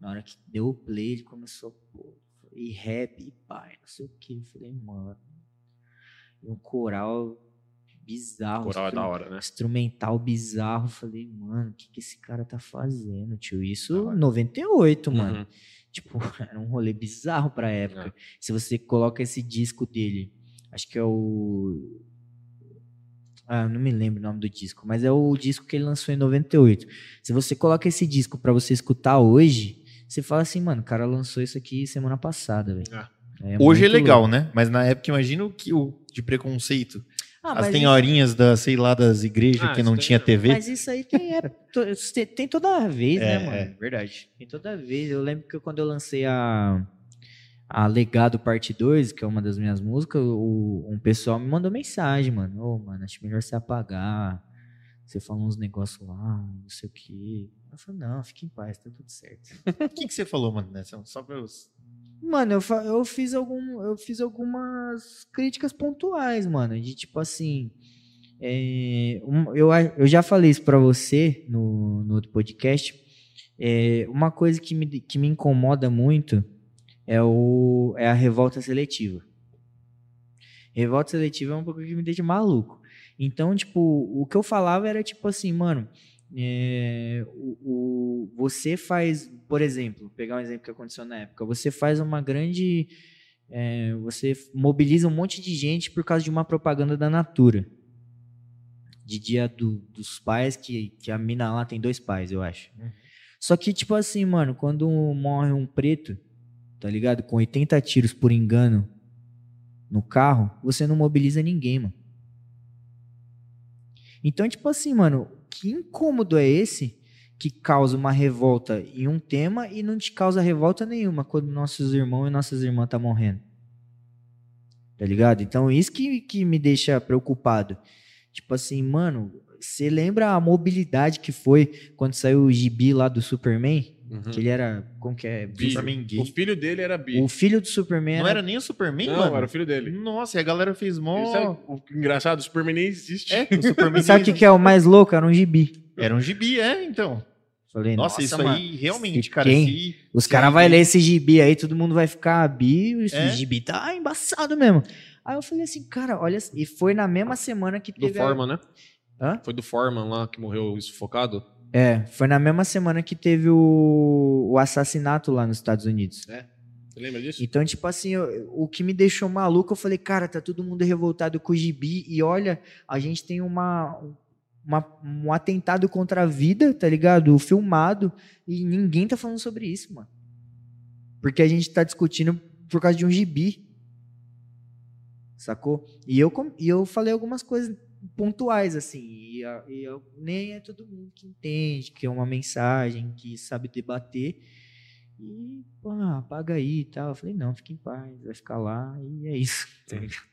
Na hora que deu o play, ele começou, pô, e rap, e pai, não sei o que. Eu falei, mano. E um coral bizarro. Coral é instru- da hora, né? Instrumental bizarro. Falei, mano, o que, que esse cara tá fazendo, tio? Isso hora. 98, mano. Uhum. Tipo, (laughs) era um rolê bizarro pra época. É. Se você coloca esse disco dele, acho que é o. Ah, não me lembro o nome do disco, mas é o disco que ele lançou em 98. Se você coloca esse disco pra você escutar hoje, você fala assim, mano, o cara lançou isso aqui semana passada, velho. É. É Hoje é legal, louco. né? Mas na época, imagina o que o de preconceito. Ah, As isso, senhorinhas da, sei lá, das igrejas Ah, que não tinha mesmo. TV. mas isso aí tem, é, to- tem toda vez, É, né, mano? é, verdade. Tem toda vez. Eu lembro que quando eu lancei a, a Legado Parte 2, que é uma das minhas músicas, o- um pessoal me mandou mensagem, mano. Ô, mano, acho melhor você apagar. Você falou uns negócios lá, não sei o quê. Eu falei, não, fique em paz, tá tudo certo. (laughs) O que, que você falou, mano, nessa? Só pra eu... Mano, eu, eu, fiz algum, eu fiz algumas críticas pontuais, mano. De tipo assim. é, um- eu, eu já falei isso pra você no, no outro podcast. É, uma coisa que me, que me incomoda muito é, o, é a revolta seletiva. Revolta seletiva é um pouco que me deixa maluco. Então, tipo, o que eu falava era tipo assim, mano. É, o, o- você faz, por exemplo, pegar um exemplo que aconteceu na época, você faz uma grande. é, você mobiliza um monte de gente por causa de uma propaganda da Natura. de dia do- dos pais, que, que a mina lá tem dois pais, eu acho. Uhum. Só que, tipo assim, mano, quando morre um preto, tá ligado? Com 80 tiros por engano no carro, você não mobiliza ninguém, mano. Então, tipo assim, mano, que incômodo é esse que causa uma revolta em um tema e não te causa revolta nenhuma quando nossos irmãos e nossas irmãs tá morrendo? Tá ligado? Então, isso que, que me deixa preocupado. Tipo assim, mano, você lembra a mobilidade que foi quando saiu o gibi lá do Superman? Uhum. Que ele era. Como que é? Bi. Superman gay. O filho dele era bi. O filho do Superman Não era nem o Superman, Não, mano? era o filho dele. Nossa, e a galera fez mó... sabe o engraçado? O Superman nem existe. É, o (laughs) Superman... E sabe o que, que é o mais louco? Era um gibi. Era um gibi, é, então. Falei, Nossa, nossa, isso mano, aí, realmente, cara, quem- se... Os caras a vão ler esse gibi aí, todo mundo vai ficar bi, esse É? gibi tá embaçado mesmo. Aí eu falei assim, cara, olha, e foi na mesma semana que Do teve. a- Foreman, né? Hã? Foi do Foreman lá que morreu sufocado. É, foi na mesma semana que teve o, o assassinato lá nos Estados Unidos. Você lembra disso? Então, tipo assim, eu- o que me deixou maluco, eu falei, cara, tá todo mundo revoltado com o gibi e olha, a gente tem uma, uma- um atentado contra a vida, tá ligado? Filmado e ninguém tá falando sobre isso, mano. Porque a gente tá discutindo por causa de um gibi. Sacou? E eu, e eu falei algumas coisas pontuais, assim, e, e nem é todo mundo que entende, que é uma mensagem, que sabe debater. E, pô, apaga aí e tal. Eu falei, não, fica em paz, vai ficar lá e é isso. (laughs)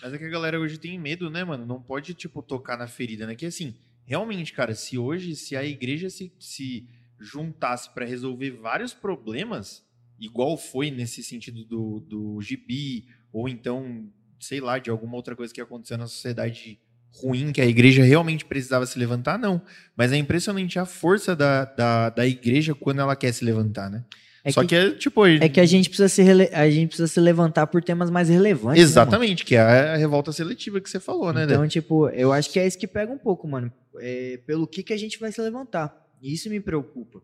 Mas é que a galera hoje tem medo, né, mano? Não pode, tipo, tocar na ferida, né? Que assim, realmente, cara, se hoje, se a igreja se, se juntasse pra resolver vários problemas, igual foi nesse sentido do, do gibi, ou então, sei lá, de alguma outra coisa que aconteceu na sociedade ruim, que a igreja realmente precisava se levantar, não. Mas é impressionante a força da, da, da igreja quando ela quer se levantar, né? É Só que, que, é, tipo... é que a gente precisa se rele- a gente precisa se levantar por temas mais relevantes. né? Exatamente, que é a revolta seletiva que você falou, né? Então, tipo, eu acho que é isso que pega um pouco, mano. É, pelo que, que a gente vai se levantar. E isso me preocupa,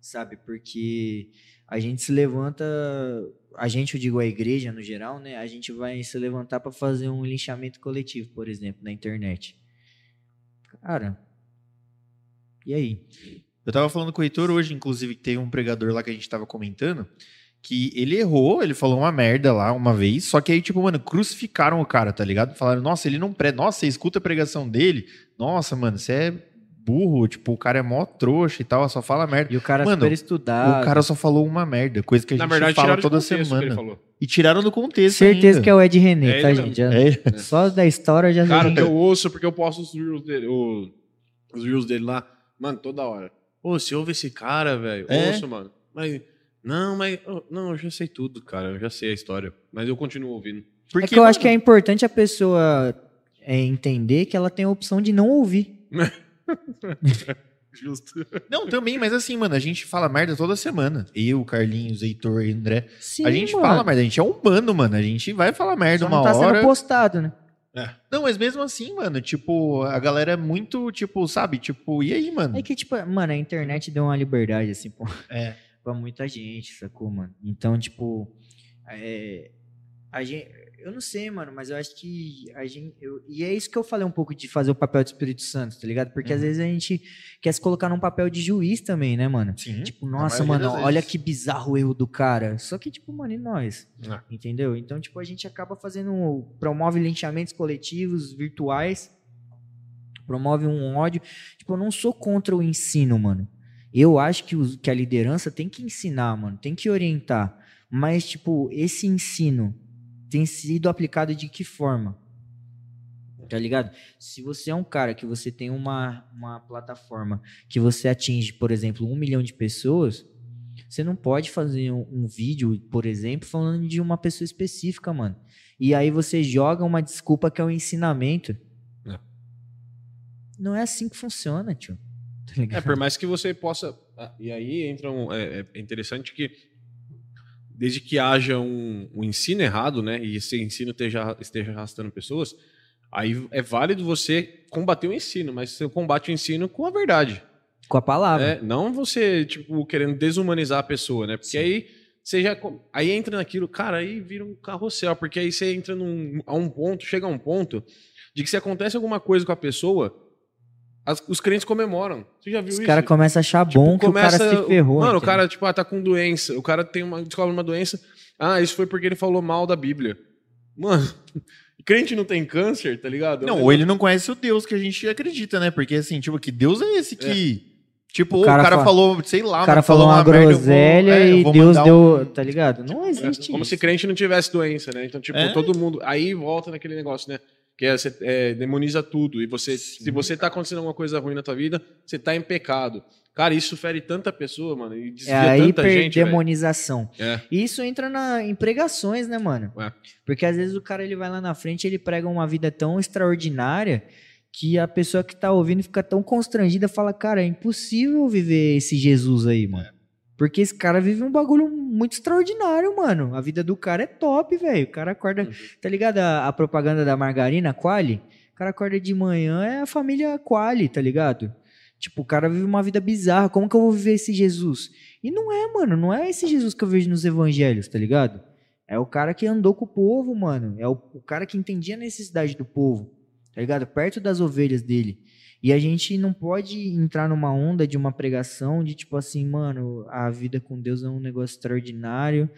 sabe? Porque a gente se levanta, a gente, eu digo a igreja no geral, né? A gente vai se levantar pra fazer um linchamento coletivo, por exemplo, na internet. Cara, e aí? Eu tava falando com o Heitor hoje, inclusive, que teve um pregador lá que a gente tava comentando, que ele errou, ele falou uma merda lá uma vez, só que aí, tipo, mano, crucificaram o cara, tá ligado? Falaram, nossa, ele não presta, nossa, escuta a pregação dele, nossa, mano, você é burro, tipo, o cara é mó trouxa e tal, só fala merda. E o cara Mano, super estudado. O cara só falou uma merda, coisa que a Na gente verdade, fala toda semana. falou. E tiraram do contexto Certeza ainda. que é o Ed René, É tá, ele gente? Já- É. Só da história já Cara, eu ouço porque eu posto os reels dele, o- os reels dele lá. Mano, toda hora. Ô, você ouve esse cara, velho? É? Ouço, mano. Mas. Não, mas. Não, eu já sei tudo, cara. Eu já sei a história. Mas eu continuo ouvindo. Porque, é que eu acho mano, que é importante a pessoa é, entender que ela tem a opção de não ouvir. (laughs) (laughs) Justo. Não, também, mas assim, mano, a gente fala merda toda semana. Eu, Carlinhos, Heitor, André. Sim, a gente mano. fala merda, a gente é humano, mano. A gente vai falar merda Só uma não tá hora. sendo postado, né? Não, mas mesmo assim, mano, tipo, a galera é muito, tipo, sabe? Tipo, e aí, mano? É que, tipo, mano, a internet deu uma liberdade, assim, pô, É. (laughs) pra muita gente, sacou, mano? Então, tipo, é, a gente, eu não sei, mano, mas eu acho que a gente, eu- e é isso que eu falei um pouco de fazer o papel do Espírito Santo, tá ligado? Porque às Uhum. vezes a gente quer se colocar num papel de juiz também, né, mano? Sim. Tipo, nossa, mano, olha que bizarro o erro do cara. Só que, tipo, mano, e nós? Ah. Entendeu? Então, tipo, a gente acaba fazendo. Promove linchamentos coletivos, virtuais. Promove um ódio. Tipo, eu não sou contra o ensino, mano. Eu acho que, os- que a liderança tem que ensinar, mano. Tem que orientar. Mas, tipo, esse ensino tem sido aplicado de que forma? Tá ligado? Se você é um cara que você tem uma, uma plataforma que você atinge, por exemplo, um milhão de pessoas, você não pode fazer um, um vídeo, por exemplo, falando de uma pessoa específica, mano. E aí você joga uma desculpa que é o ensinamento. É. Não é assim que funciona, tio. Tá É, por mais que você possa. ah, E aí entra um. É, é interessante que. Desde que haja um, um ensino errado, né? E esse ensino esteja, esteja arrastando pessoas, aí é válido você combater o ensino, mas você combate o ensino com a verdade. Com a palavra. É, não você, tipo, querendo desumanizar a pessoa, né? Porque Sim. aí você já. Aí entra naquilo, cara, aí vira um carrossel, porque aí você entra num, a um ponto, chega a um ponto de que se acontece alguma coisa com a pessoa, as- os crentes comemoram. Você já viu Os isso? caras começam a achar Tipo, bom que o cara começa- se ferrou. Mano, o cara, tipo, ah, tá com doença. O cara tem uma, descobre uma doença. Ah, isso foi porque ele falou mal da Bíblia. Mano, (laughs) crente não tem câncer, tá ligado? Não, ou ele não conhece o Deus que a gente acredita, né? Porque assim, tipo, que Deus é esse que. Tipo, O o cara cara, fa- falou, sei lá, O cara mano, falou uma merda, eu vou- groselha é, e Deus deu. um- Tá ligado? Não existe. Como isso. se crente não tivesse doença, né? Então, tipo, É. todo mundo. Aí volta naquele negócio, né? Que é, você é, demoniza tudo. E você, se você tá acontecendo alguma coisa ruim na tua vida, você tá em pecado. Cara, isso fere tanta pessoa, mano. E É desvia a tanta gente. velho. hiperdemonização. É. E isso entra na, em pregações, né, mano? É. Porque às vezes o cara ele vai lá na frente e ele prega uma vida tão extraordinária que a pessoa que tá ouvindo fica tão constrangida fala, cara, é impossível viver esse Jesus aí, mano. Porque esse cara vive um bagulho muito extraordinário, mano. A vida do cara é top, velho. O cara acorda. Uhum. Tá ligado a, a propaganda da margarina Quali? O cara acorda de manhã, é a família Quali, tá ligado? Tipo, o cara vive uma vida bizarra. Como que eu vou viver esse Jesus? E não é, mano. Não é esse Jesus que eu vejo nos evangelhos, tá ligado? É o cara que andou com o povo, mano. É o, o cara que entendia a necessidade do povo, tá ligado? Perto das ovelhas dele. E a gente não pode entrar numa onda de uma pregação de tipo assim, mano, a vida com Deus é um negócio extraordinário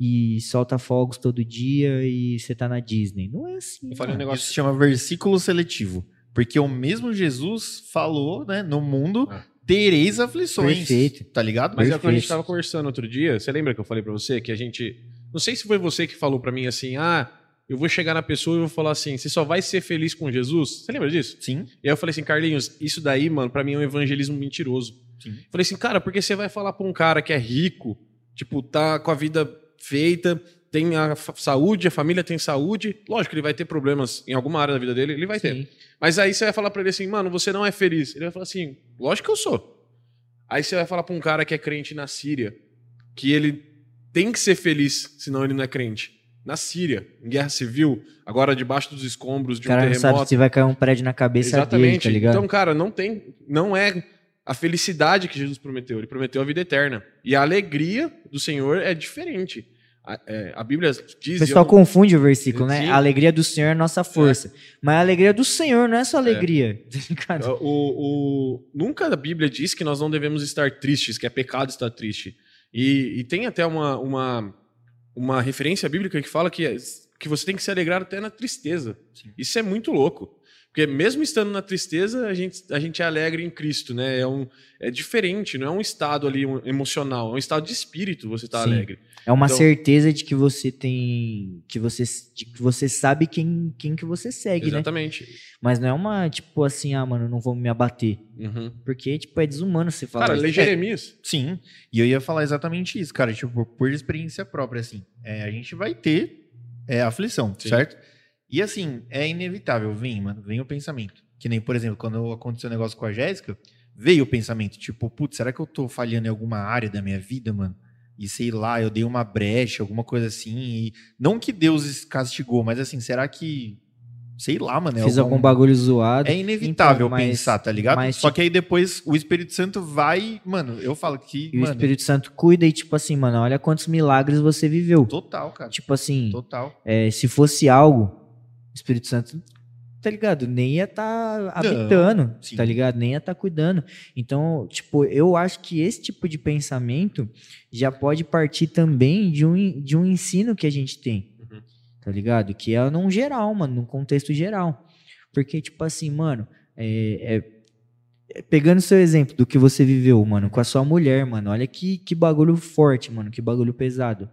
e solta fogos todo dia e você tá na Disney. Não é assim. Eu falei um negócio. Isso se chama versículo seletivo. Porque o mesmo Jesus falou, né, no mundo, Ah. tereis aflições. Perfeito. Tá ligado? Mas é o que a gente Perfeito. tava conversando outro dia. Você lembra que eu falei pra você que a gente. Não sei se foi você que falou pra mim assim: ah, eu vou chegar na pessoa e vou falar assim: você só vai ser feliz com Jesus? Você lembra disso? Sim. E aí eu falei assim, Carlinhos, isso daí, mano, pra mim é um evangelismo mentiroso. Sim. Falei assim, cara, porque você vai falar pra um cara que é rico, tipo, tá com a vida feita, tem a saúde, a família tem saúde, lógico ele vai ter problemas em alguma área da vida dele, ele vai ter. Sim. Mas aí você vai falar pra ele assim, mano, você não é feliz. Ele vai falar assim, lógico que eu sou. Aí você vai falar pra um cara que é crente na Síria, que ele tem que ser feliz, senão ele não é crente. Na Síria, em guerra civil, agora debaixo dos escombros de O cara um não terremoto. sabe se vai cair um prédio na cabeça dele, tá ligado? Então, cara, não tem, não é a felicidade que Jesus prometeu. Ele prometeu a vida eterna. E a alegria do Senhor é diferente. A, é, a Bíblia diz. O pessoal eu- confunde o versículo, né? Sim. A alegria do Senhor é nossa força. Mas a alegria do Senhor não é só alegria. (laughs) tá ligado? o, o- nunca a Bíblia diz que nós não devemos estar tristes, que é pecado estar triste. E, e tem até uma, uma, uma referência bíblica que fala que, é- que você tem que se alegrar até na tristeza. Sim. Isso é muito louco. Porque mesmo estando na tristeza, a gente, a gente é alegre em Cristo, né? É, um, é diferente, não é um estado ali emocional, é um estado de espírito você tá Sim. alegre. É uma Então- certeza de que você tem. que você, de que você sabe quem, quem que você segue, né? Exatamente. Mas não é uma, tipo assim, ah, mano, não vou me abater. Uhum. Porque, tipo, é desumano você falar Cara, isso. lê Jeremias. Sim. E eu ia falar exatamente isso, cara. Tipo, por experiência própria, assim. É, a gente vai ter é, aflição, Sim. certo? E assim, é inevitável, vem, mano, vem o pensamento. Que nem, por exemplo, quando aconteceu o negócio com a Jéssica, veio o pensamento, tipo, putz, será que eu tô falhando em alguma área da minha vida, mano? E sei lá, eu dei uma brecha, alguma coisa assim. E não que Deus castigou, mas assim, será que. Sei lá, mano. é Fiz algum bagulho zoado. É inevitável Então, mas- pensar, tá ligado? mas, Só que aí depois o Espírito Santo vai. Mano, eu falo que. E o mano, Espírito Santo cuida e, tipo assim, mano, olha quantos milagres você viveu. Total, cara. Tipo assim, Total. é, se fosse algo, o Espírito Santo, tá ligado? Nem ia estar habitando, sim. tá ligado? Nem ia estar cuidando. Então, tipo, eu acho que esse tipo de pensamento já pode partir também de um, de um ensino que a gente tem, Uhum. tá ligado? Que é num geral, mano, num contexto geral. Porque, tipo assim, mano, é, é- é- pegando seu exemplo do que você viveu, mano, com a sua mulher, mano, olha que, que bagulho forte, mano, que bagulho pesado.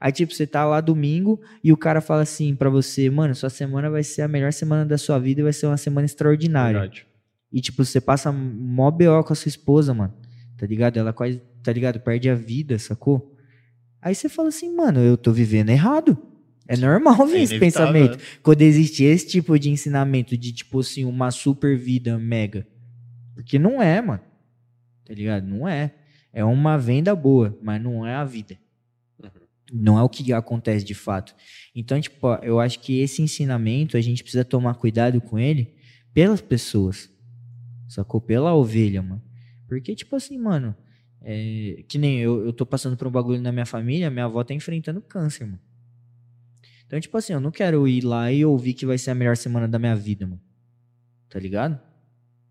Aí, tipo, você tá lá domingo e o cara fala assim pra você, mano, sua semana vai ser a melhor semana da sua vida e vai ser uma semana extraordinária. Verdade. E, tipo, você passa mó BO com a sua esposa, mano. Tá ligado? Ela quase, tá ligado? Perde a vida, sacou? Aí você fala assim, mano, eu tô vivendo errado. É normal ver É esse pensamento. né? Quando existe esse tipo de ensinamento de, tipo assim, uma super vida mega. Porque não é, mano. Tá ligado? Não é. É uma venda boa, mas não é a vida. Não é o que acontece de fato. Então, tipo, eu acho que esse ensinamento a gente precisa tomar cuidado com ele pelas pessoas. Sacou? Pela ovelha, mano. Porque, tipo assim, mano, é, que nem eu, eu tô passando por um bagulho na minha família, minha avó tá enfrentando câncer, mano. Então, tipo assim, eu não quero ir lá e ouvir que vai ser a melhor semana da minha vida, mano. Tá ligado?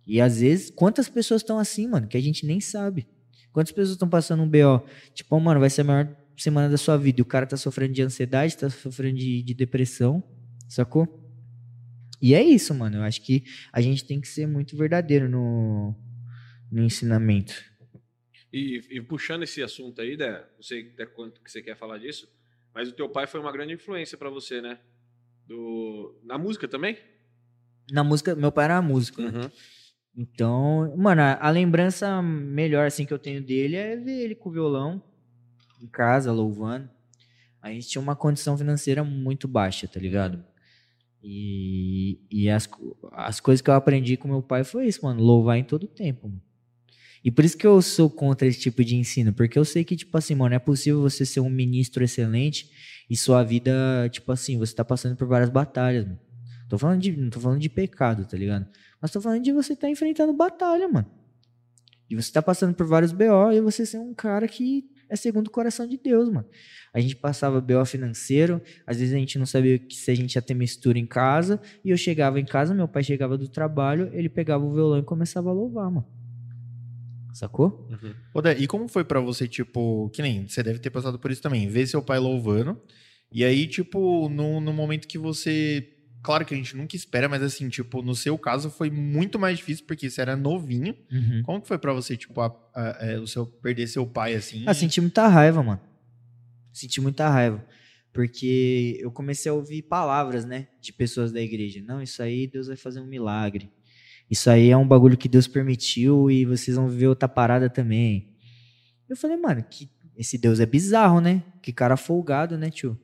E às vezes, quantas pessoas estão assim, mano, que a gente nem sabe. Quantas pessoas estão passando um BO? Tipo, mano, vai ser a maior semana da sua vida. E o cara tá sofrendo de ansiedade, tá sofrendo de, de depressão, sacou? E é isso, mano. Eu acho que a gente tem que ser muito verdadeiro no, no ensinamento. E, e puxando esse assunto aí, Dé, não sei até quanto que você quer falar disso, mas o teu pai foi uma grande influência pra você, né? Do, na música também? Na música, meu pai era músico. Uhum. Então, mano, a, a lembrança melhor assim que eu tenho dele é ver ele com o violão em casa, louvando. A gente tinha uma condição financeira muito baixa, tá ligado? E, e as, as coisas que eu aprendi com meu pai foi isso, mano, louvar em todo tempo. Mano. E por isso que eu sou contra esse tipo de ensino, porque eu sei que, tipo assim, mano, é possível você ser um ministro excelente e sua vida, tipo assim, você tá passando por várias batalhas, mano. Tô falando de, não tô falando de pecado, tá ligado? Mas tô falando de você tá enfrentando batalha, mano. E você tá passando por vários BO e você ser um cara que é segundo o coração de Deus, mano. A gente passava BO financeiro, às vezes a gente não sabia se a gente ia ter mistura em casa, e eu chegava em casa, meu pai chegava do trabalho, ele pegava o violão e começava a louvar, mano. Sacou? Dé, e como foi pra você, tipo, que nem, você deve ter passado por isso também, ver seu pai louvando, e aí, tipo, no, no momento que você, claro que a gente nunca espera, mas assim, tipo, no seu caso foi muito mais difícil, porque você era novinho, Uhum. como que foi pra você, tipo, a- a- é, o seu, perder seu pai, assim? Ah, senti muita raiva, mano. Senti muita raiva. Porque eu comecei a ouvir palavras, né? De pessoas da igreja. Não, isso aí Deus vai fazer um milagre. Isso aí é um bagulho que Deus permitiu e vocês vão viver outra parada também. Eu falei, mano, que esse Deus é bizarro, né? Que cara folgado, né, tio?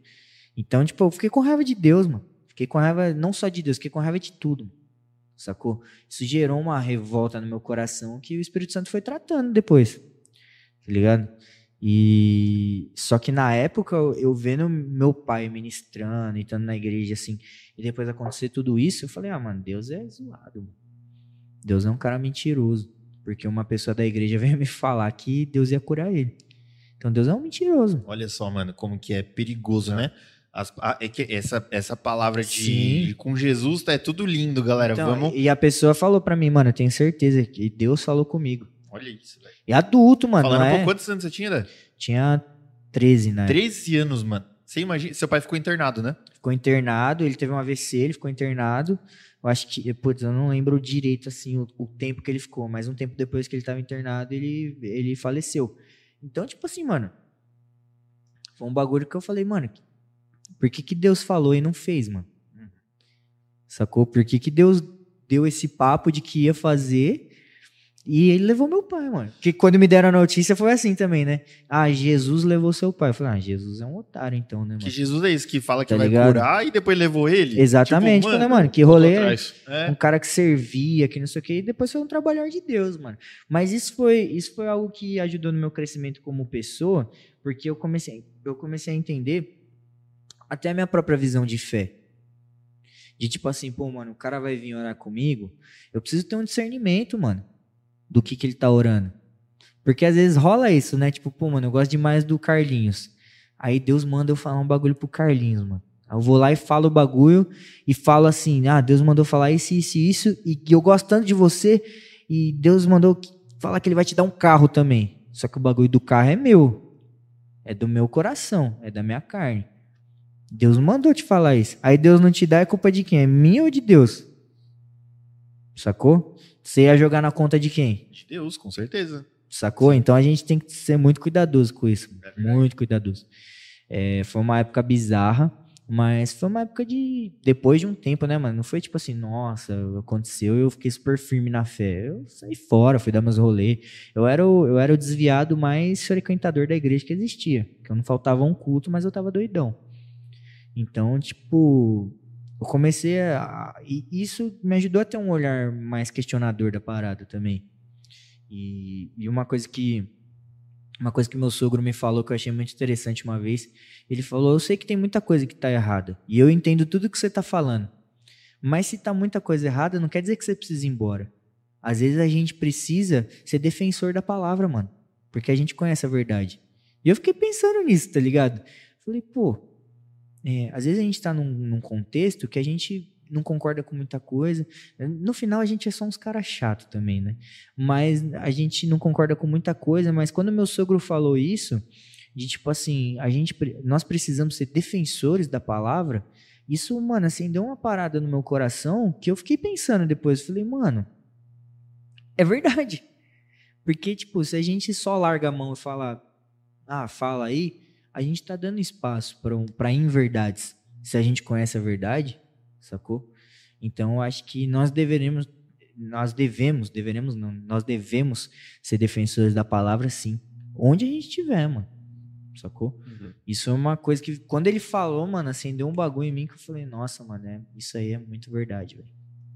Então, tipo, eu fiquei com raiva de Deus, mano. Fiquei com raiva não só de Deus, fiquei com raiva de tudo. Sacou? Isso gerou uma revolta no meu coração que o Espírito Santo foi tratando depois. Tá ligado? E só que na época eu, vendo meu pai ministrando, estando na igreja assim, e depois acontecer tudo isso, eu falei: "Ah, mano, Deus é zoado. Mano. Deus é um cara mentiroso, porque uma pessoa da igreja (laughs) veio me falar que Deus ia curar ele. Então Deus é um mentiroso. Olha só, mano, como que é perigoso, né? As- a- é que essa, essa palavra de, de com Jesus tá, é tudo lindo, galera. Então, Vamos. E a pessoa falou pra mim, mano, eu tenho certeza que Deus falou comigo. Olha isso, velho. E adulto, mano, Falando, pô, é? quantos anos você tinha, Dé? Tinha 13, né? 13 anos, mano. Você imagina, seu pai ficou internado, né? ficou internado, ele teve um AVC, ele ficou internado. Eu acho que, putz, eu não lembro direito assim o, o tempo que ele ficou, mas um tempo depois que ele estava internado, ele, ele faleceu. Então, tipo assim, mano, foi um bagulho que eu falei, mano, por que que Deus falou e não fez, mano? Sacou? Por que que Deus deu esse papo de que ia fazer e ele levou meu pai, mano? Porque quando me deram a notícia foi assim também, né? Ah, Jesus levou seu pai. Eu falei, ah, Jesus é um otário então, né, mano? Que Jesus é esse que fala que Tá vai ligado? curar e depois levou ele. Exatamente, Tipo, falei, mano, que rolê é. É. um cara que servia, que não sei o quê, e depois foi um trabalhar de Deus, mano. Mas isso foi, isso foi algo que ajudou no meu crescimento como pessoa, porque eu comecei, eu comecei a entender até a minha própria visão de fé. De tipo assim, pô, mano, o cara vai vir orar comigo, eu preciso ter um discernimento, mano, do que que ele tá orando. Porque às vezes rola isso, né? Tipo, pô, mano, eu gosto demais do Carlinhos. Aí Deus manda eu falar um bagulho pro Carlinhos, mano. Aí eu vou lá e falo o bagulho e falo assim: ah, Deus mandou falar isso, isso e isso, e eu gosto tanto de você, e Deus mandou falar que ele vai te dar um carro também. Só que o bagulho do carro é meu. É do meu coração, é da minha carne. Deus mandou te falar isso. Aí Deus não te dá, é culpa de quem? É minha ou de Deus? Sacou? Você ia jogar na conta de quem? De Deus, com certeza. Sacou? Então a gente tem que ser muito cuidadoso com isso. É muito cuidadoso. É, foi uma época bizarra, mas foi uma época de. Depois de um tempo, né, mano? Não foi tipo assim, nossa, aconteceu eu fiquei super firme na fé. Eu saí fora, fui dar meus rolês. Eu era o, eu era o desviado mais frequentador da igreja que existia. Que eu não faltava um culto, mas eu tava doidão. Então, tipo. Eu comecei a. E isso me ajudou a ter um olhar mais questionador da parada também. E, e uma coisa que uma coisa que meu sogro me falou que eu achei muito interessante uma vez, ele falou: "Eu sei que tem muita coisa que tá errada, e eu entendo tudo que você tá falando. Mas se tá muita coisa errada, não quer dizer que você precisa ir embora. Às vezes a gente precisa ser defensor da palavra, mano, porque a gente conhece a verdade. E eu fiquei pensando nisso, tá ligado? Falei, pô, é, às vezes a gente tá num, num contexto que a gente não concorda com muita coisa. No final, a gente é só uns caras chatos também, né? Mas a gente não concorda com muita coisa. Mas quando meu sogro falou isso, de tipo assim, a gente, nós precisamos ser defensores da palavra, isso, mano, assim, deu uma parada no meu coração que eu fiquei pensando depois. Falei, mano, é verdade. Porque, tipo, se a gente só larga a mão e fala, ah, fala aí, a gente tá dando espaço para um, pra inverdades. Se a gente conhece a verdade, sacou? Então, eu acho que nós deveremos, nós devemos, deveremos não, nós devemos ser defensores da palavra, sim. Onde a gente estiver, mano. Sacou? Isso é uma coisa que, quando ele falou, mano, acendeu um bagulho em mim que eu falei, nossa, mano, é, isso aí é muito verdade, velho.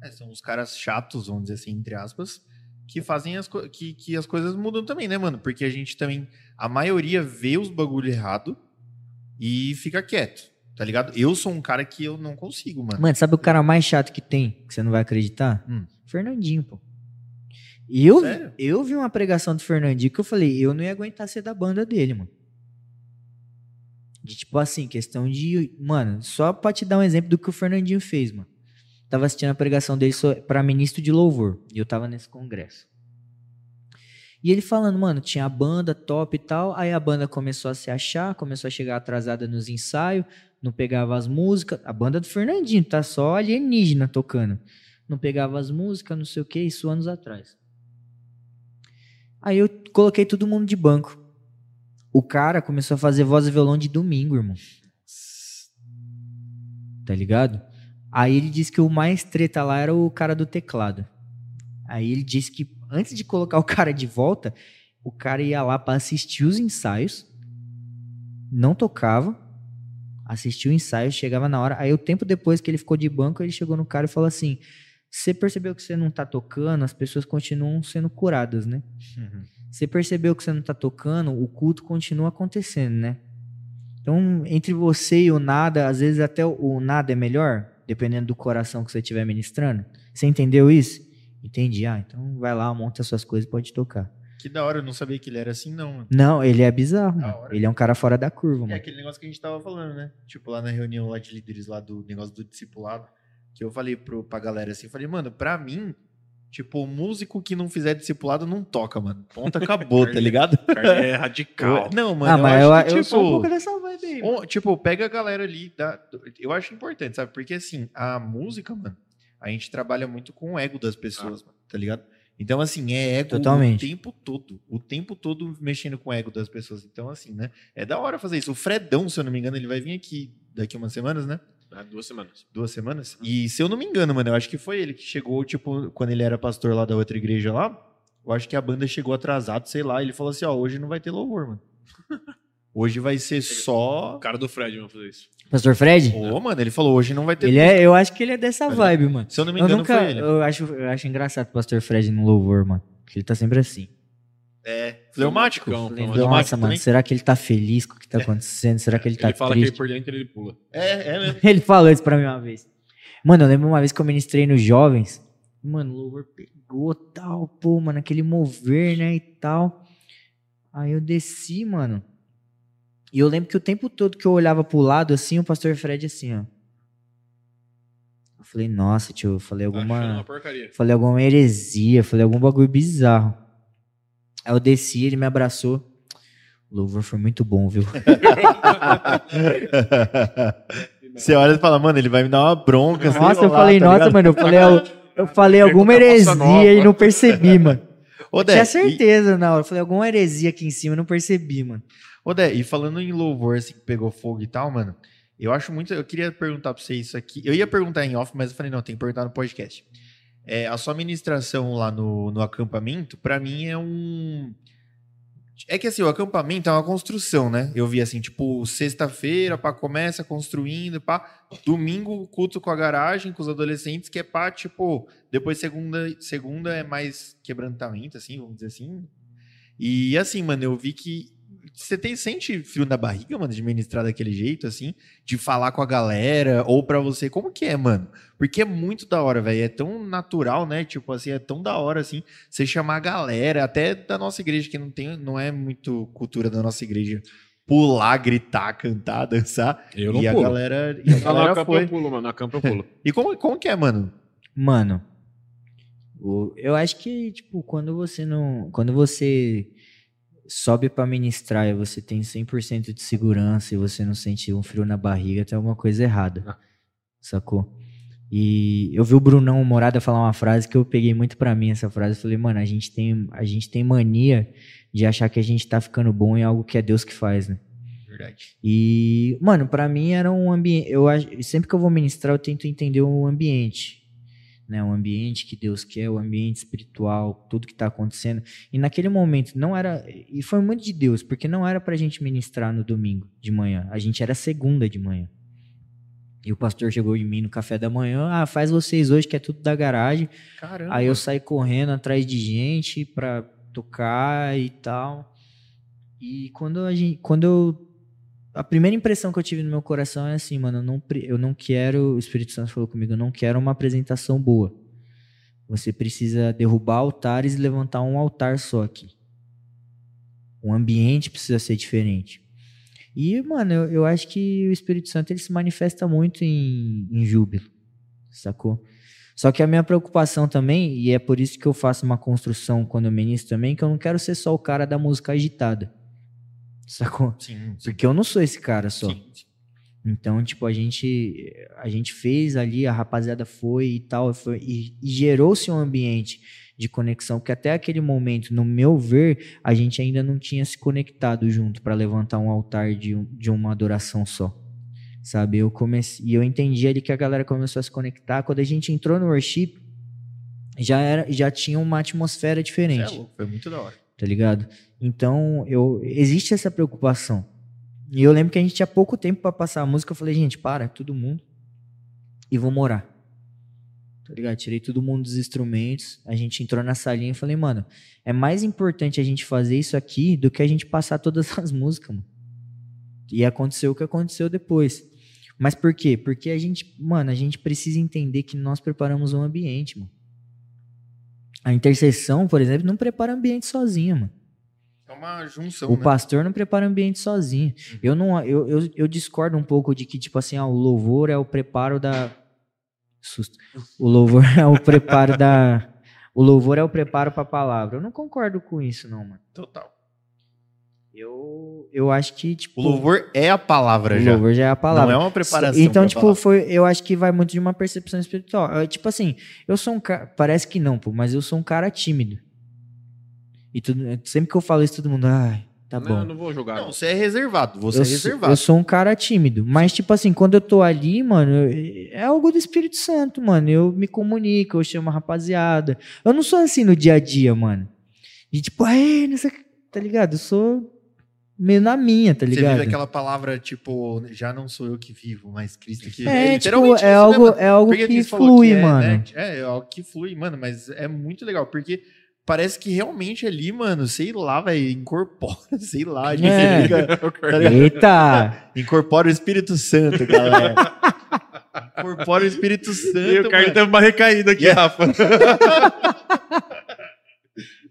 É, são os caras chatos, vamos dizer assim, entre aspas, que fazem as, que, que as coisas mudam também, né, mano? Porque a gente também, a maioria vê os bagulho errado e fica quieto, tá ligado? Eu sou um cara que eu não consigo, mano. Mano, sabe o cara mais chato que tem, que você não vai acreditar? Hum. Fernandinho, pô. E eu, Sério? eu vi uma pregação do Fernandinho que eu falei, eu não ia aguentar ser da banda dele, mano. De tipo assim, questão de. Mano, só pra te dar um exemplo do que o Fernandinho fez, mano. Tava assistindo a pregação dele pra ministro de louvor. E eu tava nesse congresso. E ele falando, mano, tinha a banda top e tal. Aí a banda começou a se achar, começou a chegar atrasada nos ensaios, não pegava as músicas. A banda do Fernandinho, tá só alienígena tocando. Não pegava as músicas, não sei o que, isso anos atrás. Aí eu coloquei todo mundo de banco. O cara começou a fazer voz e violão de domingo, irmão. Tá ligado? Aí ele disse que o mais treta lá era o cara do teclado. Aí ele disse que antes de colocar o cara de volta, o cara ia lá pra assistir os ensaios, não tocava, assistia o ensaio, chegava na hora. Aí o tempo depois que ele ficou de banco, ele chegou no cara e falou assim: Você percebeu que você não tá tocando, as pessoas continuam sendo curadas, né? Uhum. Você percebeu que você não tá tocando, o culto continua acontecendo, né? Então, entre você e o nada, às vezes até o nada é melhor, dependendo do coração que você estiver ministrando. Você entendeu isso? Entendi. Ah, então vai lá, monta suas coisas e pode tocar. Que da hora, eu não sabia que ele era assim, não, mano. Não, ele é bizarro, mano. Ele é um cara fora da curva, É mano. aquele negócio que a gente tava falando, né? Tipo, lá na reunião lá de líderes, lá do negócio do discipulado, que eu falei pro, pra galera assim, eu falei, mano, pra mim, tipo, músico que não fizer discipulado não toca, mano. Ponto acabou, tá ligado? O é (laughs) radical. Não, mano, ah, mas eu, eu, acho que, eu tipo, sou um pouco dessa vibe aí. on- tipo, pega a galera ali, dá, eu acho importante, sabe? Porque assim, a música, mano, a gente trabalha muito com o ego das pessoas, mano, tá ligado? Então, assim, é ego Totalmente. o tempo todo. O tempo todo mexendo com o ego das pessoas. Então, assim, né? É da hora fazer isso. O Fredão, se eu não me engano, ele vai vir aqui daqui umas semanas, né? Há duas semanas. Duas semanas. E se eu não me engano, mano, eu acho que foi ele que chegou, tipo, quando ele era pastor lá da outra igreja lá. Eu acho que a banda chegou atrasado, sei lá. Ele falou assim: ó, hoje não vai ter louvor, mano. (laughs) Hoje vai ser O só. cara do Fred vai fazer isso. Pastor Fred? Ô, mano, ele falou: hoje não vai ter. Ele é, eu acho que ele é dessa vibe, mano. Se eu não me Eu engano, nunca. foi ele. Eu acho, eu acho engraçado o Pastor Fred no louvor, mano. Porque ele tá sempre assim. É. Fleumático. Não, Falei, fleumático Nossa, mano, também. será que ele tá feliz com o que tá acontecendo? Será que ele tá ele fala que triste? por dentro ele pula. É, é mesmo. (laughs) Ele falou isso pra mim uma vez. Mano, eu lembro uma vez que eu ministrei nos jovens. Mano, o louvor pegou tal, pô, mano, aquele mover, né, e tal. Aí eu desci, mano. E eu lembro que o tempo todo que eu olhava pro lado, assim, o pastor Fred assim, ó. Eu falei, nossa, tio, eu falei Achando alguma. uma porcaria. Falei alguma heresia, falei algum bagulho bizarro. Aí eu desci, ele me abraçou. O louvor foi muito bom, viu? (laughs) Você olha e fala, mano, ele vai me dar uma bronca. sei Nossa, eu lá, falei, tá nossa, ligado? mano, eu falei, eu, eu falei alguma heresia e não percebi, mano. (laughs) Ô, Dé, Tinha e- certeza na hora. Eu falei alguma heresia aqui em cima e não percebi, mano. Ô, Dé, e falando em louvor, assim, que pegou fogo e tal, mano, eu acho muito. Eu queria perguntar pra você isso aqui. Eu ia perguntar em off, mas eu falei, não, tem que perguntar no podcast. É, a sua ministração lá no, no acampamento, pra mim, é um. É que assim, o acampamento é uma construção, né? Eu vi assim, tipo, sexta-feira, pá, começa construindo, pá. Domingo, culto com a garagem, com os adolescentes, que é pá, tipo, depois segunda, segunda é mais quebrantamento, assim, vamos dizer assim. E assim, mano, eu vi que você tem, sente frio na barriga, mano, de ministrar daquele jeito, assim, de falar com a galera, ou pra você, como que é, mano? Porque é muito da hora, velho, é tão natural, né? Tipo assim, é tão da hora, assim, você chamar a galera, até da nossa igreja, que não tem, não é muito cultura da nossa igreja, pular, gritar, cantar, dançar. Eu não e a pulo. galera, e a Tá na galera campo foi. eu pulo, mano. Na campo eu pulo. (laughs) E como, como que é, mano? Mano, eu acho que, tipo, quando você não. Quando você sobe pra ministrar e você tem 100% de segurança e você não sente um frio na barriga, tem alguma coisa errada. Ah. Sacou? E eu vi o Brunão Morada falar uma frase que eu peguei muito pra mim essa frase. Eu falei, mano, a gente tem, a gente tem mania de achar que a gente tá ficando bom em algo que é Deus que faz, né? Verdade. E, mano, pra mim era um ambiente. Eu sempre que eu vou ministrar, eu tento entender o ambiente. Né, o ambiente que Deus quer, o ambiente espiritual, tudo que tá acontecendo. E naquele momento não era. E foi muito de Deus, porque não era pra gente ministrar no domingo de manhã. A gente era segunda de manhã. E o pastor chegou em mim no café da manhã. Ah, faz vocês hoje, que é tudo da garagem. Caramba. Aí eu saí correndo atrás de gente pra tocar e tal. E quando a gente, quando eu a primeira impressão que eu tive no meu coração é assim, mano, eu não, eu não quero, o Espírito Santo falou comigo, eu não quero uma apresentação boa. Você precisa derrubar altares e levantar um altar só aqui. O ambiente precisa ser diferente. E, mano, eu, eu acho que o Espírito Santo ele se manifesta muito em, em júbilo, sacou? Só que a minha preocupação também, e é por isso que eu faço uma construção quando eu ministro também, que eu não quero ser só o cara da música agitada. Sacou? Sim, sim. Porque eu não sou esse cara só. sim. Então, tipo, a gente a gente fez ali, a rapaziada foi e tal, foi, e, e gerou-se um ambiente de conexão, porque até aquele momento, no meu ver, a gente ainda não tinha se conectado junto para levantar um altar de, de uma adoração só. Sabe? Eu comecei, e eu entendi ali que a galera começou a se conectar. Quando a gente entrou no worship, já era, já tinha uma atmosfera é diferente louco, foi muito da hora. tá ligado? Então, eu existe essa preocupação. E eu lembro que a gente tinha pouco tempo pra passar a música, eu falei, gente, para, todo mundo e vamos orar. Tá ligado? Tirei todo mundo dos instrumentos, a gente entrou na salinha e falei, mano, é mais importante a gente fazer isso aqui do que a gente passar todas (laughs) as músicas, mano. E aconteceu o que aconteceu depois. Mas por quê? Porque a gente, mano, a gente precisa entender que nós preparamos um ambiente, mano. A intercessão, por exemplo, não prepara ambiente sozinha, mano. É uma junção, O né? pastor não prepara ambiente sozinho. Eu não, eu, eu, eu discordo um pouco de que tipo assim, ah, o louvor é o preparo da susto. O louvor (laughs) é o preparo da o louvor é o preparo para a palavra. Eu não concordo com isso não, mano. Total. Eu eu acho que tipo O louvor é a palavra o já. louvor já é a palavra. Não é uma preparação. Então, tipo, palavra. foi, eu acho que vai muito de uma percepção espiritual. É, tipo assim, eu sou um cara. Parece que não, pô, mas eu sou um cara tímido. E tudo, sempre que eu falo isso, todo mundo, ai, tá não, bom. não vou jogar. Não, não. você é reservado. Você eu, é sou, reservado. eu sou um cara tímido. Mas, tipo assim, quando eu tô ali, mano, eu- é algo do Espírito Santo, mano. Eu me comunico, eu chamo a rapaziada. Eu não sou assim no dia a dia, mano. De tipo, ai, não sei que", tá ligado? Eu sou meio na minha, tá Você ligado? vive aquela palavra, tipo, já não sou eu que vivo, mas Cristo que É, tipo, literalmente é isso, algo, né, é algo Porque que você falou flui, que é, mano. né, É, é algo que flui, mano, mas é muito legal, porque parece que realmente ali, mano, sei lá, velho, incorpora, (laughs) sei lá, a gente É. fica- (laughs) tá ligado? Eita! incorpora o Espírito Santo, galera. incorpora o Espírito Santo, E o mano. teve uma recaída aqui, Yeah. Rafa. (laughs)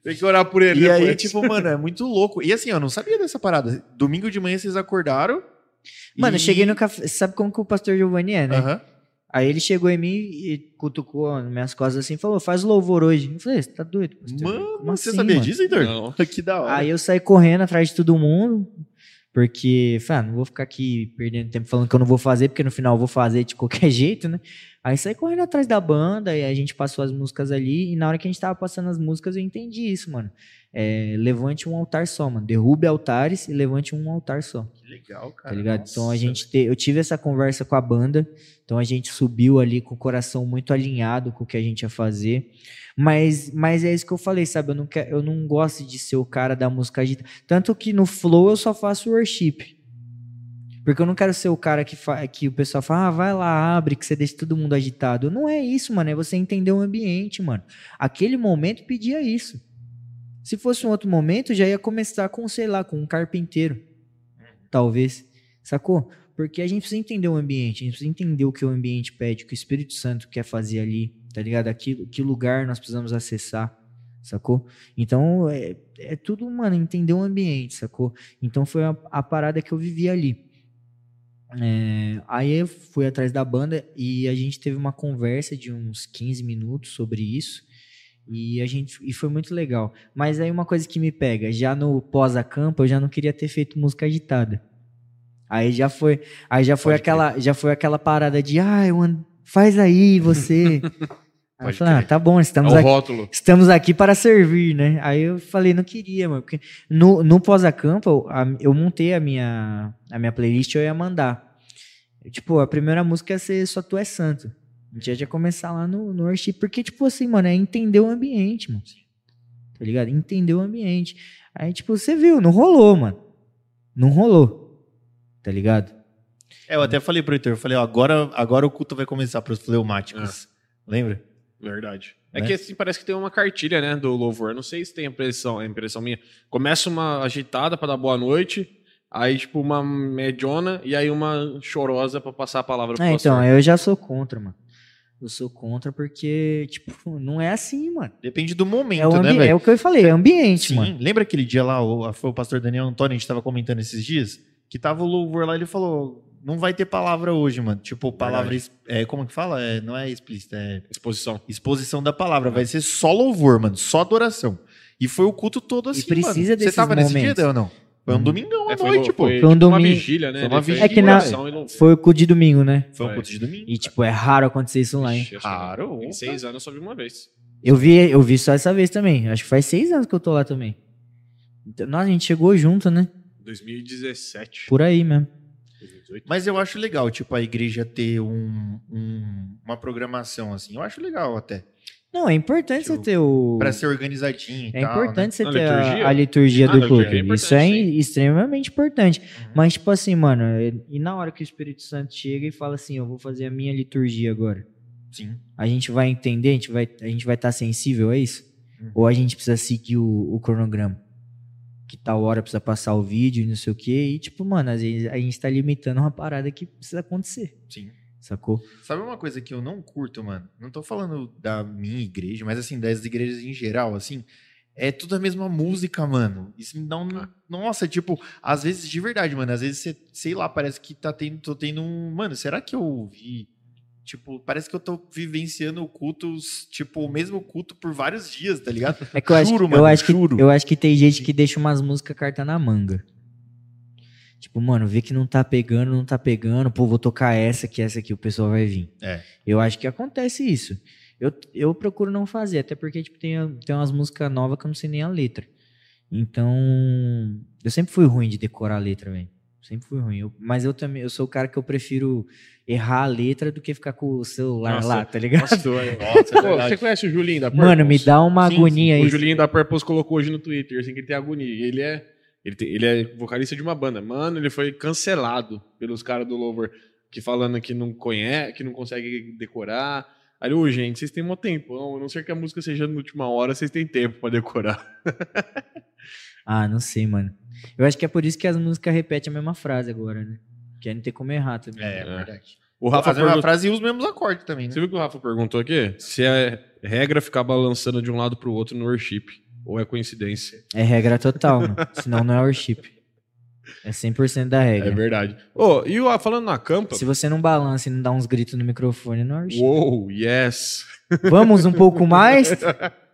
Tem que orar por ele E aí, depois. tipo, mano, é muito louco. E assim, eu não sabia dessa parada. Domingo de manhã vocês acordaram. Mano, eu e- cheguei no café. Sabe como que o pastor Giovanni é, né? Aham. Aí ele chegou em mim e cutucou nas minhas costas assim e falou: faz louvor hoje. Eu falei: você tá doido, pastor? Mano, Como você assim, sabia mano? disso, Heitor? Não. (laughs) Que da hora. Aí eu saí correndo atrás de todo mundo, porque, falei, ah, não vou ficar aqui perdendo tempo falando que eu não vou fazer, porque no final eu vou fazer de qualquer (laughs) jeito, né? Aí saí correndo atrás da banda e a gente passou as músicas ali. E na hora que a gente tava passando as músicas, eu entendi isso, mano. É, levante um altar só, mano. Derrube altares e levante um altar só. Que legal, cara. Tá ligado? Nossa, então a gente te, eu tive essa conversa com a banda, então a gente subiu ali com o coração muito alinhado com o que a gente ia fazer. Mas, mas é isso que eu falei, sabe? Eu não, quero, eu não gosto de ser o cara da música agita. Tanto que no Flow eu só faço worship. Porque eu não quero ser o cara que, que o pessoal fala, ah, vai lá, abre, que você deixa todo mundo agitado. Não é isso, mano. É você entender o ambiente, mano. Aquele momento pedia isso. Se fosse um outro momento, já ia começar com, sei lá, com um carpinteiro talvez, sacou? Porque a gente precisa entender o ambiente, a gente precisa entender o que o ambiente pede, o que o Espírito Santo quer fazer ali, tá ligado? Aquilo, que lugar nós precisamos acessar, sacou? Então, é, é tudo, mano, entender o ambiente, sacou? Então, foi a, a parada que eu vivi ali. É, aí eu fui atrás da banda e a gente teve uma conversa de uns 15 minutos sobre isso. E a gente e foi muito legal. Mas aí uma coisa que me pega, já no pós-acampo, eu já não queria ter feito música agitada. Aí já foi, aí já foi Pode aquela, já foi aquela parada de, ah, faz aí você. (laughs) aí eu Pode falei, ah, tá bom, É estamos o aqui. Estamos aqui para servir, né? Aí eu falei, não queria, mano. Porque no, no pós-acampo, eu, montei a minha, a minha playlist eu ia mandar. Tipo, a primeira música ia ser Só Tu é Santo. A gente já ia começar lá no, no worship. Porque, tipo assim, mano, é entender o ambiente, mano. Tá ligado? Entender o ambiente. Aí, tipo, você viu, não rolou, mano. Não rolou. Tá ligado? É, eu até falei pro Heitor, eu falei, ó, agora, agora o culto vai começar pros fleumáticos. Lembra? Verdade. É Né? que assim, parece que tem uma cartilha, né, do louvor. Não sei se tem a impressão, a impressão minha. Começa uma agitada pra dar boa noite, aí tipo uma mediona e aí uma chorosa pra passar a palavra pro É, pastor. então, eu já sou contra, mano. Eu sou contra porque, tipo, não é assim, mano. Depende do momento, É o, né, velho? é o que eu falei, é ambiente, Sim, mano. lembra aquele dia lá, o, foi o pastor Daniel Antônio, a gente tava comentando esses dias, que tava o louvor lá, ele falou, não vai ter palavra hoje, mano. Tipo, palavra, es- é, como que fala? É, não é explícita, é Exposição. exposição da palavra. Vai ser só louvor, mano, só adoração. E foi o culto todo assim, precisa mano. Você desses tava nesse dia, momentos. Ou não? Foi um Uhum. domingão à É, foi, noite, foi, pô. foi Foi um tipo uma domingo- vigília, né? foi uma vigília. É que na- e Foi o cu de domingo, né? Foi um culto de domingo. E, tipo, é raro acontecer isso lá, hein? Raro, Em seis anos eu só vi uma vez. Eu vi, eu vi só essa vez também. Acho que faz seis anos que eu tô lá também. Então, nossa, a gente chegou junto, né? 2017. Por aí mesmo. 2018. Mas eu acho legal, tipo, a igreja ter um, um- uma programação assim. Eu acho legal até. Não, é importante Tipo, você ter o. Pra ser organizadinho e É tal, importante você A ter a- liturgia? a, liturgia Ah, do a culto. liturgia é Isso é sim. extremamente importante. Uhum. Mas, tipo assim, mano, é- e na hora que o Espírito Santo chega e fala assim, eu vou fazer a minha liturgia agora. né? Sim. A gente vai entender, a gente vai a gente vai estar sensível a isso? Uhum. Ou a gente precisa seguir o, o cronograma? Que tal hora precisa passar o vídeo e não sei o quê. E, tipo, mano, às vezes a gente tá limitando uma parada que precisa acontecer. Sim. Sacou? Sabe uma coisa que eu não curto, mano? Não tô falando da minha igreja, mas assim, das igrejas em geral, assim. É tudo a mesma música, mano. Isso me dá um. Nossa, tipo, às vezes, de verdade, mano. Às vezes você, sei lá, parece que tá tendo, tô tendo um. Mano, será que eu ouvi? Tipo, parece que eu tô vivenciando o culto, tipo, o mesmo culto por vários dias, tá ligado? É que eu acho, Juro, eu mano, acho que juro. eu acho que tem gente que deixa umas músicas carta na manga. Tipo, mano, vê que não tá pegando, não tá pegando, pô, vou tocar essa que essa aqui o pessoal vai vir. É. Eu acho que acontece isso. Eu, eu procuro não fazer, até porque tipo, tem, tem umas músicas novas que eu não sei nem a letra. Então, eu sempre fui ruim de decorar a letra, velho. Sempre fui ruim. Eu- mas eu também, eu sou o cara que eu prefiro errar a letra do que ficar com o celular Nossa, lá, tá ligado? Nossa, (laughs) é- Nossa, é Pô, você conhece o Julinho da Purpose? Mano, me dá uma Sim, agonia O aí. Julinho da Purpose colocou hoje no Twitter, assim, que ele tem agonia. Ele é, ele, tem- ele é vocalista de uma banda. Mano, ele foi cancelado pelos caras do Lover, que falando que não conhece, que não consegue decorar. Aí, ô, gente, vocês têm mó tempo. A não ser que a música seja na última hora, vocês têm tempo pra decorar. (laughs) Ah, não sei, mano. Eu acho que é por isso que as músicas repetem a mesma frase agora, né? Que aí não tem como errar também. É, É. verdade. O Rafa, Fazer uma pergun- frase e os mesmos acordes também, né? Você viu que o Rafa perguntou aqui? Se é regra ficar balançando de um lado pro outro no worship. Ou é coincidência? É regra total, mano. (laughs) Senão não é worship. É 100% da É regra. verdade. Ô, e o, falando na campa. Se você não balança e não dá uns gritos no microfone, não é worship. Uou, yes. Vamos um pouco mais? (laughs)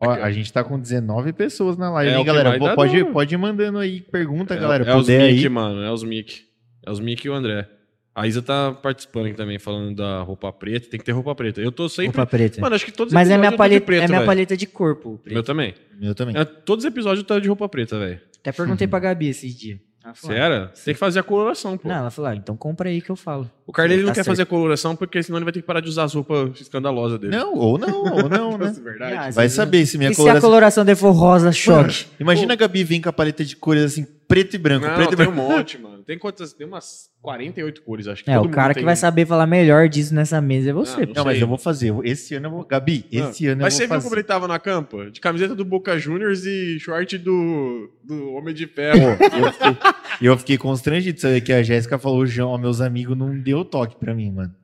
Ó, a gente tá com 19 pessoas na live, É hein, galera? Pode, duro. pode ir mandando aí pergunta, É, galera. é os Mickey, aí. mano. É os Mickey. É os Mickey e o André. A Isa tá participando aqui também, falando da roupa preta. Tem que ter roupa preta. Eu tô sempre. Roupa preta. Mano, acho que todos os Mas é minha, de paleta, preto, é minha paleta de corpo. Meu preto. também. Eu também. É, todos os episódios eu tô de roupa preta, velho. Até perguntei pra Gabi esses dias. Sério? Você tem que fazer a coloração, pô. Não, ela falou, ah, então compra aí que eu falo. O Carlinhos Tá não quer certo. fazer a coloração porque senão ele vai ter que parar de usar as roupas escandalosas dele. Não, ou não, ou (laughs) não, né? Nossa, verdade. Ah, Vai saber se minha e se a coloração... coloração dele for rosa, choque? Imagina a Gabi vir com a paleta de cores assim, preto e branco, Não, preto e tem branco. um monte, mano. Tem quantas? Tem umas 48 cores, acho que É, todo o cara mundo que tem vai saber falar melhor disso nessa mesa é você. Ah, pô. Não, mas eu vou fazer. Esse ano eu vou... Gabi, esse ano eu Mas vou você viu fazer. como ele tava na campa? De camiseta do Boca Juniors e short do, do Homem de Pô, Ferro. eu fiquei, eu fiquei constrangido de saber que a Jéssica falou o João, ó, meus amigos não deu toque pra mim, mano.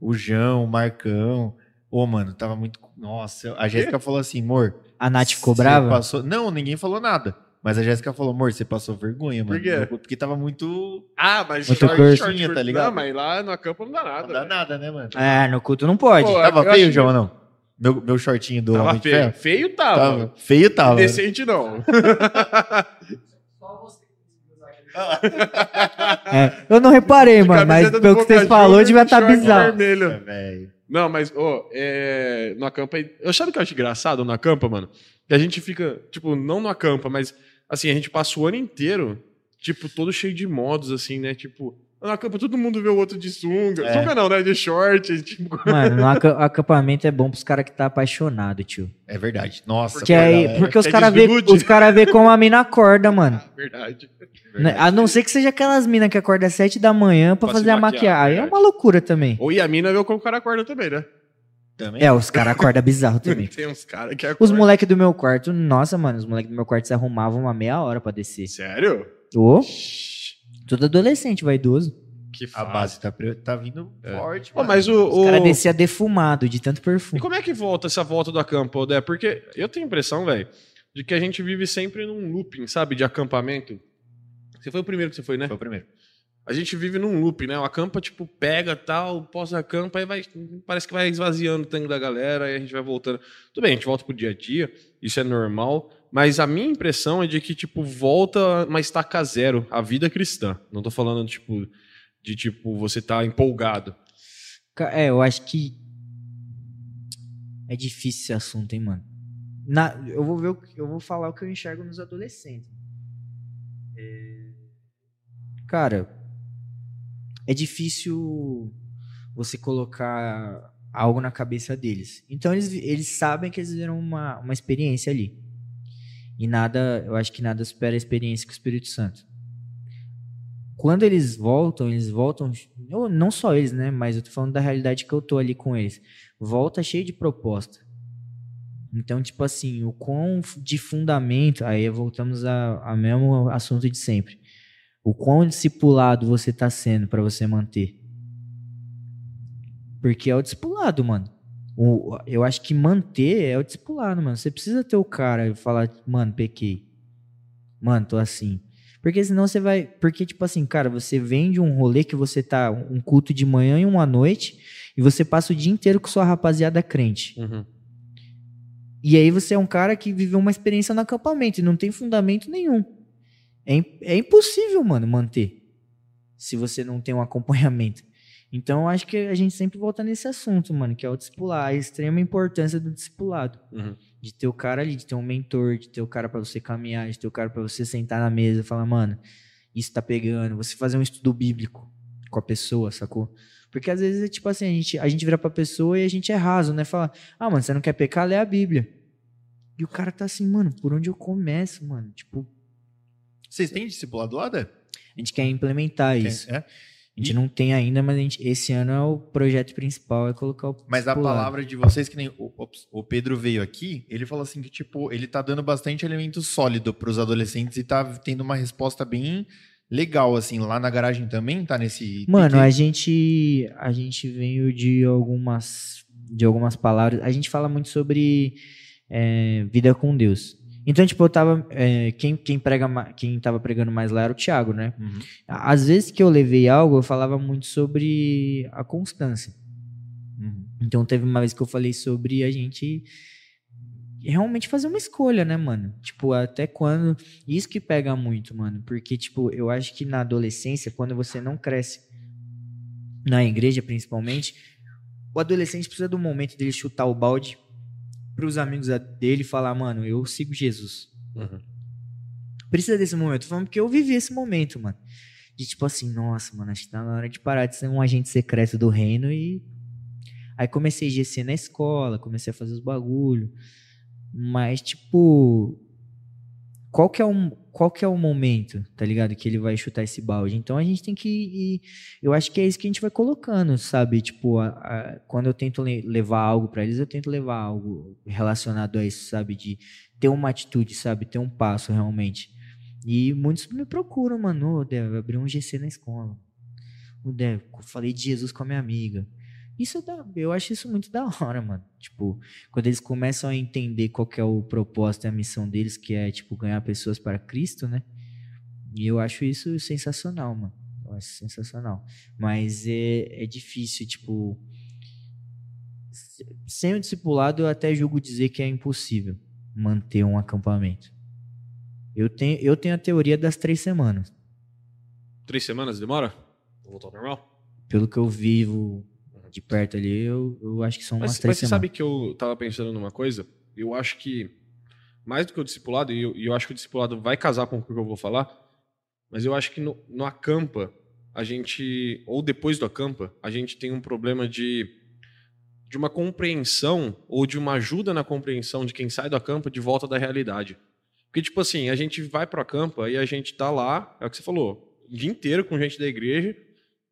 O João, o Marcão, Ô, mano, tava muito. Nossa, a Jéssica falou assim, amor. A Nath ficou você brava? Passou... Não, ninguém falou nada. Mas a Jéssica falou, amor, você passou vergonha, mano. Por quê? Porque tava muito. Ah, mas Muito short- curtinha, short curto- tá ligado? Não, mas lá no acampa não dá nada. Não dá velho. nada, né, mano? É, no culto não pode. Pô, Tava feio, João, não? Meu, meu shortinho do Tava de feio. Ferro? Feio tava. Tava. Feio tava. Decente não. (laughs) É, eu não reparei, mano, mas pelo que Boca você falou, Juniors, devia estar short bizarro. vermelho. Velho. Não, mas, ô, é, no acampa. Eu o que eu acho engraçado no acampa, mano? Que a gente fica, tipo, não no acampa, mas assim, a gente passa o ano inteiro, tipo, todo cheio de modos, assim, né? Tipo, no acampa todo mundo vê o outro de sunga. É. Sunga não, né? De short. (laughs) Tipo, Mano, no aca- acampamento é bom pros caras que tá apaixonado, tio. É verdade. Nossa, Porque, aí, porque os quer caras vê, os cara vê como a mina acorda, mano. (laughs) verdade. Né? A não ser que seja aquelas minas que acordam às 7 da manhã pra, Pra fazer a maquiagem. Aí é verdade. uma loucura também. Ou e a mina vê como o cara acorda também, né? Também? É, os caras acordam bizarro (laughs) também. Tem uns caras que Os acordam. moleques do meu quarto, nossa, mano, os moleques do meu quarto se arrumavam uma meia hora pra descer. Sério? Ô, todo adolescente vaidoso. Que A base tá, pre- tá vindo É. forte, Ô, mano. mas o. Os o... caras desciam defumado de tanto E perfume. como é que volta essa volta do acampo, Odé? Porque eu tenho a impressão, velho, de que a gente vive sempre num looping, sabe? De acampamento. Você foi o primeiro que você foi, né? Foi o primeiro. A gente vive num looping, né? O acampa, tipo, pega tal, pós-acampa, aí vai. Parece que vai esvaziando o tanque da galera, aí a gente vai voltando. Tudo bem, a gente volta pro dia a dia, isso é normal. Mas a minha impressão é de que, tipo, volta, mas estaca zero. A vida cristã. Não tô falando, tipo, de tipo, você tá empolgado. É, eu acho que. É difícil esse assunto, hein, mano. Na- eu, vou ver o eu vou falar o que eu enxergo nos adolescentes. É, Cara, é difícil você colocar algo na cabeça deles. Então eles, eles sabem que eles viram uma, uma experiência ali. E nada, eu acho que nada supera a experiência com o Espírito Santo. Quando eles voltam, eles voltam. Não só eles, né? Mas eu tô falando da realidade que eu tô ali com eles. Volta cheio de proposta. Então, tipo assim, o quão de fundamento. Aí voltamos ao mesmo assunto de sempre. O quão discipulado você tá sendo pra você manter. Porque é o discipulado, mano. O- eu acho que manter é o discipulado, mano. Você precisa ter o cara e falar, mano, pequei. Mano, tô assim. Porque senão você vai. Porque, tipo assim, cara, você vem de um rolê que você tá um culto de manhã e um à noite, e você passa o dia inteiro com sua rapaziada crente. E aí você é um cara que viveu uma experiência no acampamento e não tem fundamento nenhum. É, é impossível, mano, manter. Se você não tem um acompanhamento. Então, eu acho que a gente sempre volta nesse assunto, mano, que é o discipular, a extrema importância do discipulado. Uhum. De ter o cara ali, de ter um mentor, de ter o cara pra você caminhar, de ter o cara pra você sentar na mesa e falar, mano, isso tá pegando. Você fazer um estudo bíblico com a pessoa, sacou? Porque às vezes é tipo assim, a gente, a gente vira pra pessoa e a gente é raso, né? Fala, ah, mano, você não quer pecar, lê a Bíblia. E o cara tá assim, mano, por onde eu começo, mano? Tipo, Vocês têm discipulado lá, Dé? a gente quer implementar isso. É? A gente não tem ainda, mas a gente, esse ano é o projeto principal, é colocar o Mas a palavra de vocês, que nem o, ops, o Pedro veio aqui, ele falou assim que, tipo, ele tá dando bastante elemento sólido pros adolescentes e tá tendo uma resposta bem legal, assim. Lá na garagem também tá nesse. Mano, a gente a gente veio de algumas de algumas palavras. A gente fala muito sobre é, vida com Deus. Então, tipo, eu tava é, quem quem prega quem tava pregando mais lá era o Thiago, né? Uhum. Às vezes que eu levei algo, eu falava muito sobre a constância. Uhum. Então teve uma vez que eu falei sobre a gente realmente fazer uma escolha, né, mano? Tipo, até quando. Isso que pega muito, mano. Porque, tipo, eu acho que na adolescência, quando você não cresce na igreja, principalmente, o adolescente precisa do momento dele chutar o balde pros amigos dele falar, mano, eu sigo Jesus. Uhum. Precisa desse momento. Falando porque eu vivi esse momento, mano. De tipo assim, nossa, mano, acho que tá na hora de parar de ser um agente secreto do reino e. Aí comecei a GC na escola, comecei a fazer os bagulho. Mas, tipo. Qual que, é o, qual que é o momento, tá ligado? Que ele vai chutar esse balde. Então a gente tem que ir. Eu acho que é isso que a gente vai colocando, sabe? Tipo, a- a- quando eu tento le- levar algo pra eles, eu tento levar algo relacionado a isso, sabe? De ter uma atitude, sabe? Ter um passo realmente. E muitos me procuram, mano. Ô, Dev, abri um GC na escola. O Dev, falei de Jesus com a minha amiga. Isso dá, eu acho isso muito da hora, mano. Tipo, quando eles começam a entender qual que é o propósito e a missão deles, que é, tipo, ganhar pessoas para Cristo, né? E eu acho isso sensacional, mano. Eu acho sensacional. Mas é, é difícil, tipo. se- Sem o discipulado, eu até julgo dizer que é impossível manter um acampamento. Eu tenho, eu tenho a teoria das três semanas. Três semanas demora? Pra voltar ao normal? Pelo que eu vivo de perto ali, eu, eu acho que são umas Mas, três mas você semanas. sabe que eu tava pensando numa coisa? Eu acho que, mais do que o discipulado, e eu, eu acho que o discipulado vai casar com o que eu vou falar, mas eu acho que no, no acampa, a gente, ou depois do acampa, a gente tem um problema de, de uma compreensão, ou de uma ajuda na compreensão de quem sai do acampa de volta da realidade. Porque, tipo assim, a gente vai pro acampa e a gente tá lá, é o que você falou, o dia inteiro com gente da igreja,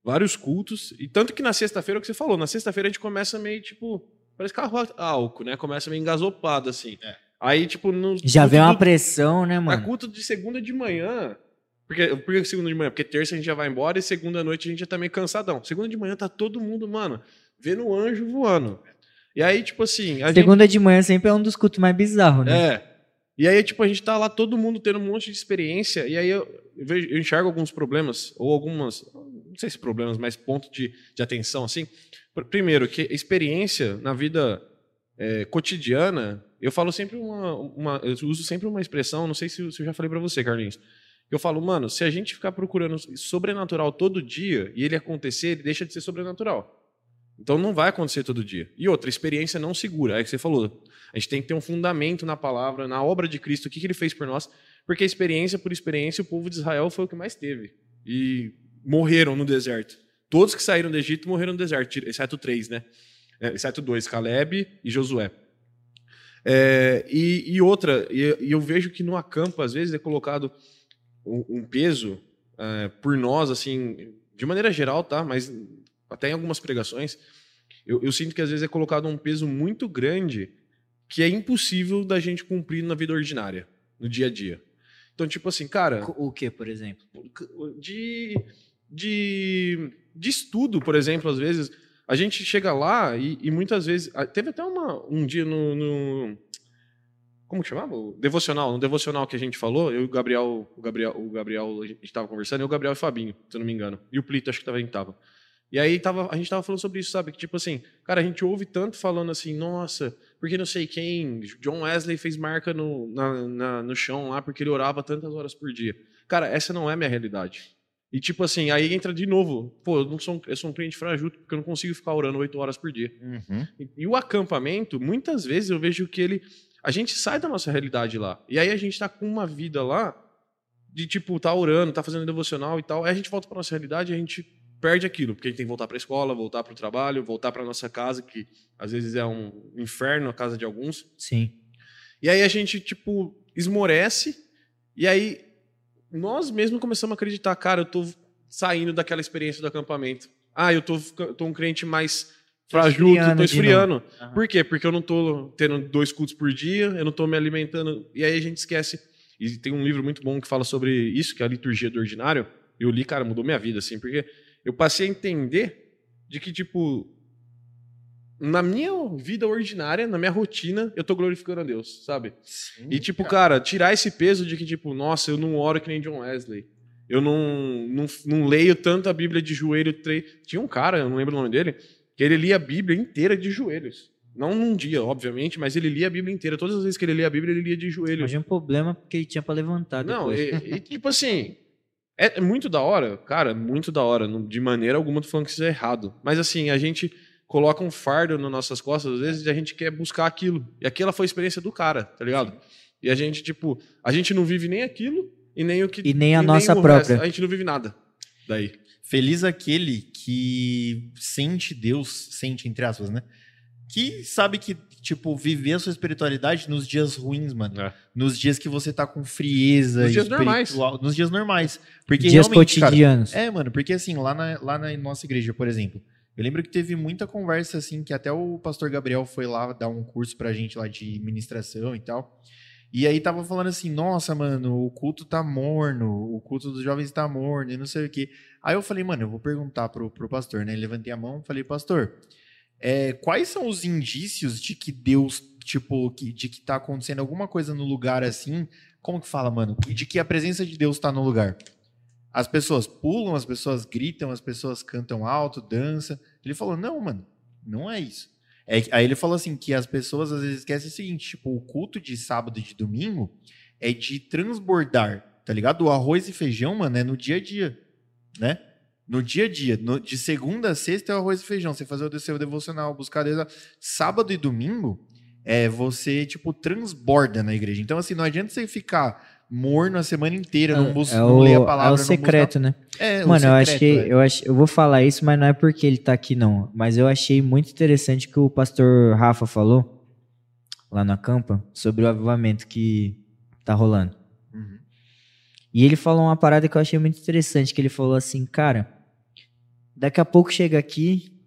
vários cultos, e tanto que na sexta-feira, é o que você falou, na sexta-feira a gente começa meio, tipo, parece carro a álcool, né? Começa meio engasopado, assim. É. Aí, tipo, no Já vem uma do- pressão, né, a mano? culto de segunda de manhã. Porque, por que segunda de manhã? Porque terça a gente já vai embora e segunda noite a gente já tá meio cansadão. Segunda de manhã tá todo mundo, mano, vendo o anjo voando. E aí, tipo assim, a gente. Segunda de manhã sempre é um dos cultos mais bizarros, né? É. E aí, tipo, a gente tá lá, todo mundo tendo um monte de experiência, e aí eu, eu, vejo- eu enxergo alguns problemas, ou algumas, não sei se problemas, mas ponto de, de atenção, assim. Pr- Primeiro, que experiência na vida é, cotidiana, eu falo sempre uma, uma. Eu uso sempre uma expressão, não sei se, se eu já falei pra você, Carlinhos. Eu falo, mano, se a gente ficar procurando sobrenatural todo dia e ele acontecer, ele deixa de ser sobrenatural. Então não vai acontecer todo dia. E outra, experiência não segura. É que você falou. A gente tem que ter um fundamento na palavra, na obra de Cristo, o que, que ele fez por nós, porque experiência por experiência, o povo de Israel foi o que mais teve. E morreram no deserto. Todos que saíram do Egito morreram no deserto, exceto três, né? É, Exceto dois, Caleb e Josué. É, e, e outra, e eu vejo que no acampo, às vezes, é colocado um, um peso é, por nós, assim, de maneira geral, tá? Mas até em algumas pregações, eu, eu sinto que às vezes é colocado um peso muito grande que é impossível da gente cumprir na vida ordinária, no dia a dia. Então, tipo assim, cara, O que, por exemplo? de, de, de estudo, por exemplo, às vezes, a gente chega lá e, e muitas vezes. Teve até uma, um dia no, no- Como que chamava? Devocional. No devocional que a gente falou, eu e o Gabriel, o Gabriel, o Gabriel, a gente estava conversando, eu, o Gabriel e o Fabinho, se eu não me engano. E o Plito, acho que também estava. E aí tava, a gente tava falando sobre isso, sabe? Que tipo assim, cara, a gente ouve tanto falando assim, nossa, porque não sei quem, John Wesley fez marca no, na- na- no chão lá porque ele orava tantas horas por dia. Cara, essa não é a minha realidade. E tipo assim, aí entra de novo, pô, eu, não sou, um- eu sou um cliente frajuto porque eu não consigo ficar orando oito horas por dia. Uhum. E, e o acampamento, muitas vezes eu vejo que ele. A gente sai da nossa realidade lá. E aí a gente tá com uma vida lá de tipo, tá orando, tá fazendo devocional e tal. Aí a gente volta pra nossa realidade e a gente perde aquilo, porque a gente tem que voltar pra escola, voltar pro trabalho, voltar pra nossa casa, que às vezes é um inferno a casa de alguns. Sim. E aí a gente, tipo, esmorece, e aí nós mesmos começamos a acreditar, cara, eu tô saindo daquela experiência do acampamento. Ah, eu tô, eu tô um crente mais frajuto, tô esfriando. Aham. Por quê? Porque eu não tô tendo dois cultos por dia, eu não tô me alimentando. E aí a gente esquece. E tem um livro muito bom que fala sobre isso, que é a liturgia do ordinário. Eu li, cara, mudou minha vida, assim, porque eu passei a entender de que, tipo, na minha vida ordinária, na minha rotina, eu tô glorificando a Deus, sabe? E, tipo, cara, tirar esse peso de que, tipo, nossa, eu não oro que nem John Wesley. Eu não, não, não leio tanto a Bíblia de joelho. Tre... Tinha um cara, eu não lembro o nome dele, que ele lia a Bíblia inteira de joelhos. Não num dia, obviamente, mas ele lia a Bíblia inteira. Todas as vezes que ele lia a Bíblia, ele lia de joelhos. Imagina um problema porque ele tinha pra levantar Não, depois. e, e, (laughs) tipo assim, é, é muito da hora, cara, muito da hora. não- De maneira alguma tô falando que isso é errado. Mas assim, a gente coloca um fardo nas nossas costas, às vezes, e a gente quer buscar aquilo. E aquela foi a experiência do cara, tá ligado? E a gente, tipo, a gente não vive nem aquilo e nem o que. E nem a nossa o própria. A gente não vive nada. Daí. Feliz aquele que sente Deus, sente entre aspas, né? Que sabe que, tipo, viver a sua espiritualidade nos dias ruins, mano. É. Nos dias que você tá com frieza Nos dias normais. espiritual. Nos dias normais. Porque Dias realmente, cara, cotidianos. É, mano, porque assim, lá na, lá na nossa igreja, por exemplo, eu lembro que teve muita conversa, assim, que até o pastor Gabriel foi lá dar um curso pra gente lá de ministração e tal. E aí tava falando assim, nossa, mano, o culto tá morno, o culto dos jovens tá morno e não sei o quê. Aí eu falei, mano, eu vou perguntar pro, pro pastor, né? Levantei a mão falei, pastor, é, quais são os indícios de que Deus, tipo, que, de que tá acontecendo alguma coisa no lugar assim? Como que fala, mano? De que a presença de Deus tá no lugar. As pessoas pulam, as pessoas gritam, as pessoas cantam alto, dançam. Ele falou: não, mano, não é isso. É, aí ele falou assim: que as pessoas às vezes esquecem o seguinte: tipo, o culto de sábado e de domingo é de transbordar, tá ligado? O arroz e feijão, mano, é no dia a dia, né? No dia a dia, no- de segunda a sexta é o arroz e feijão. Você fazer o seu devocional, buscar Deus. Sábado e domingo é você, tipo, transborda na igreja. Então, assim, não adianta você ficar morno a semana inteira, não, bus é não o, ler a é palavra. o não secreto, né? É, o Mano, eu acho que secreto, é. eu acho, eu vou falar isso, mas não é porque ele tá aqui não, mas eu achei muito interessante que o pastor Rafa falou lá na campa sobre o avivamento que tá rolando. Uhum. E ele falou uma parada que eu achei muito interessante, que ele falou assim, cara, daqui a pouco chega aqui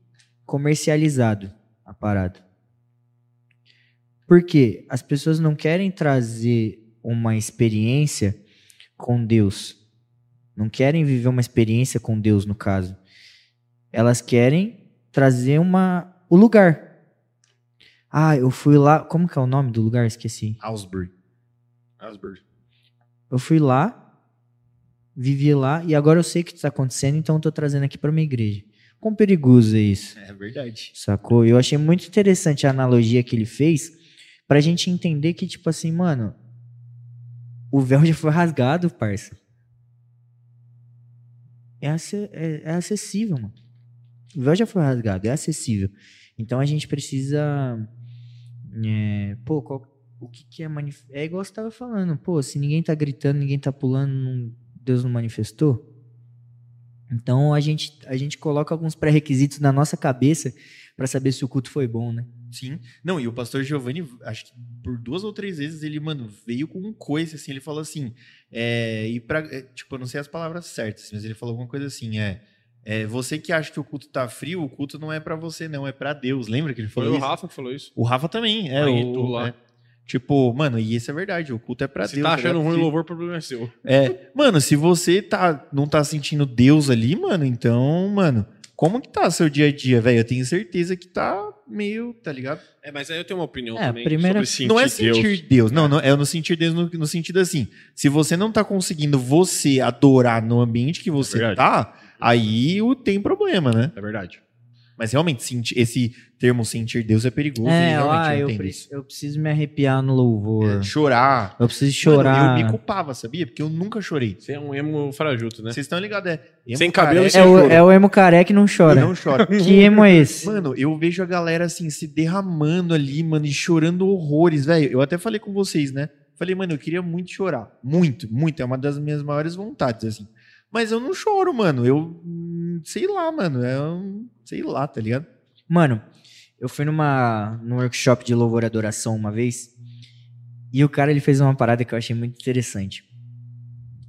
comercializado a parada. Por quê? As pessoas não querem trazer uma experiência com Deus. Não querem viver uma experiência com Deus, no caso. Elas querem trazer uma o lugar. Ah, eu fui lá. Como que é o nome do lugar? Esqueci. Ausbury. Asbury. Eu fui lá, vivi lá e agora eu sei o que está acontecendo, então eu tô trazendo aqui para minha igreja. Quão perigoso é isso? É verdade. Sacou? Eu achei muito interessante a analogia que ele fez pra gente entender que, tipo assim, mano, o véu já foi rasgado, parça. É, é- é acessível, mano. O véu já foi rasgado, é acessível. Então a gente precisa. é, pô, qual- o que, que é. É igual você tava falando, pô, se ninguém tá gritando, ninguém tá pulando, não- Deus não manifestou. Então a gente, a gente coloca alguns pré-requisitos na nossa cabeça pra saber se o culto foi bom, né? Sim. Não, e o pastor Giovanni, acho que por duas ou três vezes ele, mano, veio com um coice, assim, ele falou assim, é, e pra, é, tipo, eu não sei as palavras certas, mas ele falou alguma coisa assim, é, é, você que acha que o culto tá frio, o culto não é pra você, não, é pra Deus. Lembra que ele Foi falou o isso? Rafa que falou isso. O Rafa também, é, Aí, o, lá. é. Tipo, mano, e isso é verdade, o culto é pra Se Deus. tá tá achando ruim o Se- louvor, o problema é seu. É, mano, se você tá, não tá sentindo Deus ali, mano, então, mano, como que tá seu dia a dia, velho? Eu tenho certeza que tá meio, tá ligado? É, mas aí eu tenho uma opinião É, também primeira- sobre sentir não é Deus. sentir Deus, não, não, é no sentir Deus no, no sentido assim, se você não tá conseguindo você adorar no ambiente que você verdade. tá, aí o, tem problema, né? É verdade. Mas realmente, sentir- esse termo sentir Deus é perigoso e É, realmente ah, eu eu, entendo pre- isso. eu preciso me arrepiar no louvor. É, chorar. Eu preciso Mano, chorar. eu me culpava, sabia? Porque eu nunca chorei. Você é um emo farajuto, né? Vocês estão ligados, é. emo Sem cabelo e sem é, o, é o emo careca que não chora. não chora. (laughs) Que emo é esse? Mano, eu vejo a galera assim se derramando ali, mano, e chorando horrores, velho. Eu até falei com vocês, né? Falei, mano, eu queria muito chorar. Muito, muito. É uma das minhas maiores vontades, assim. Mas eu não choro, mano. Eu. Sei lá, mano. É um. Sei lá, tá ligado? Mano, eu fui numa num workshop de louvor e adoração uma vez e o cara ele fez uma parada que eu achei muito interessante.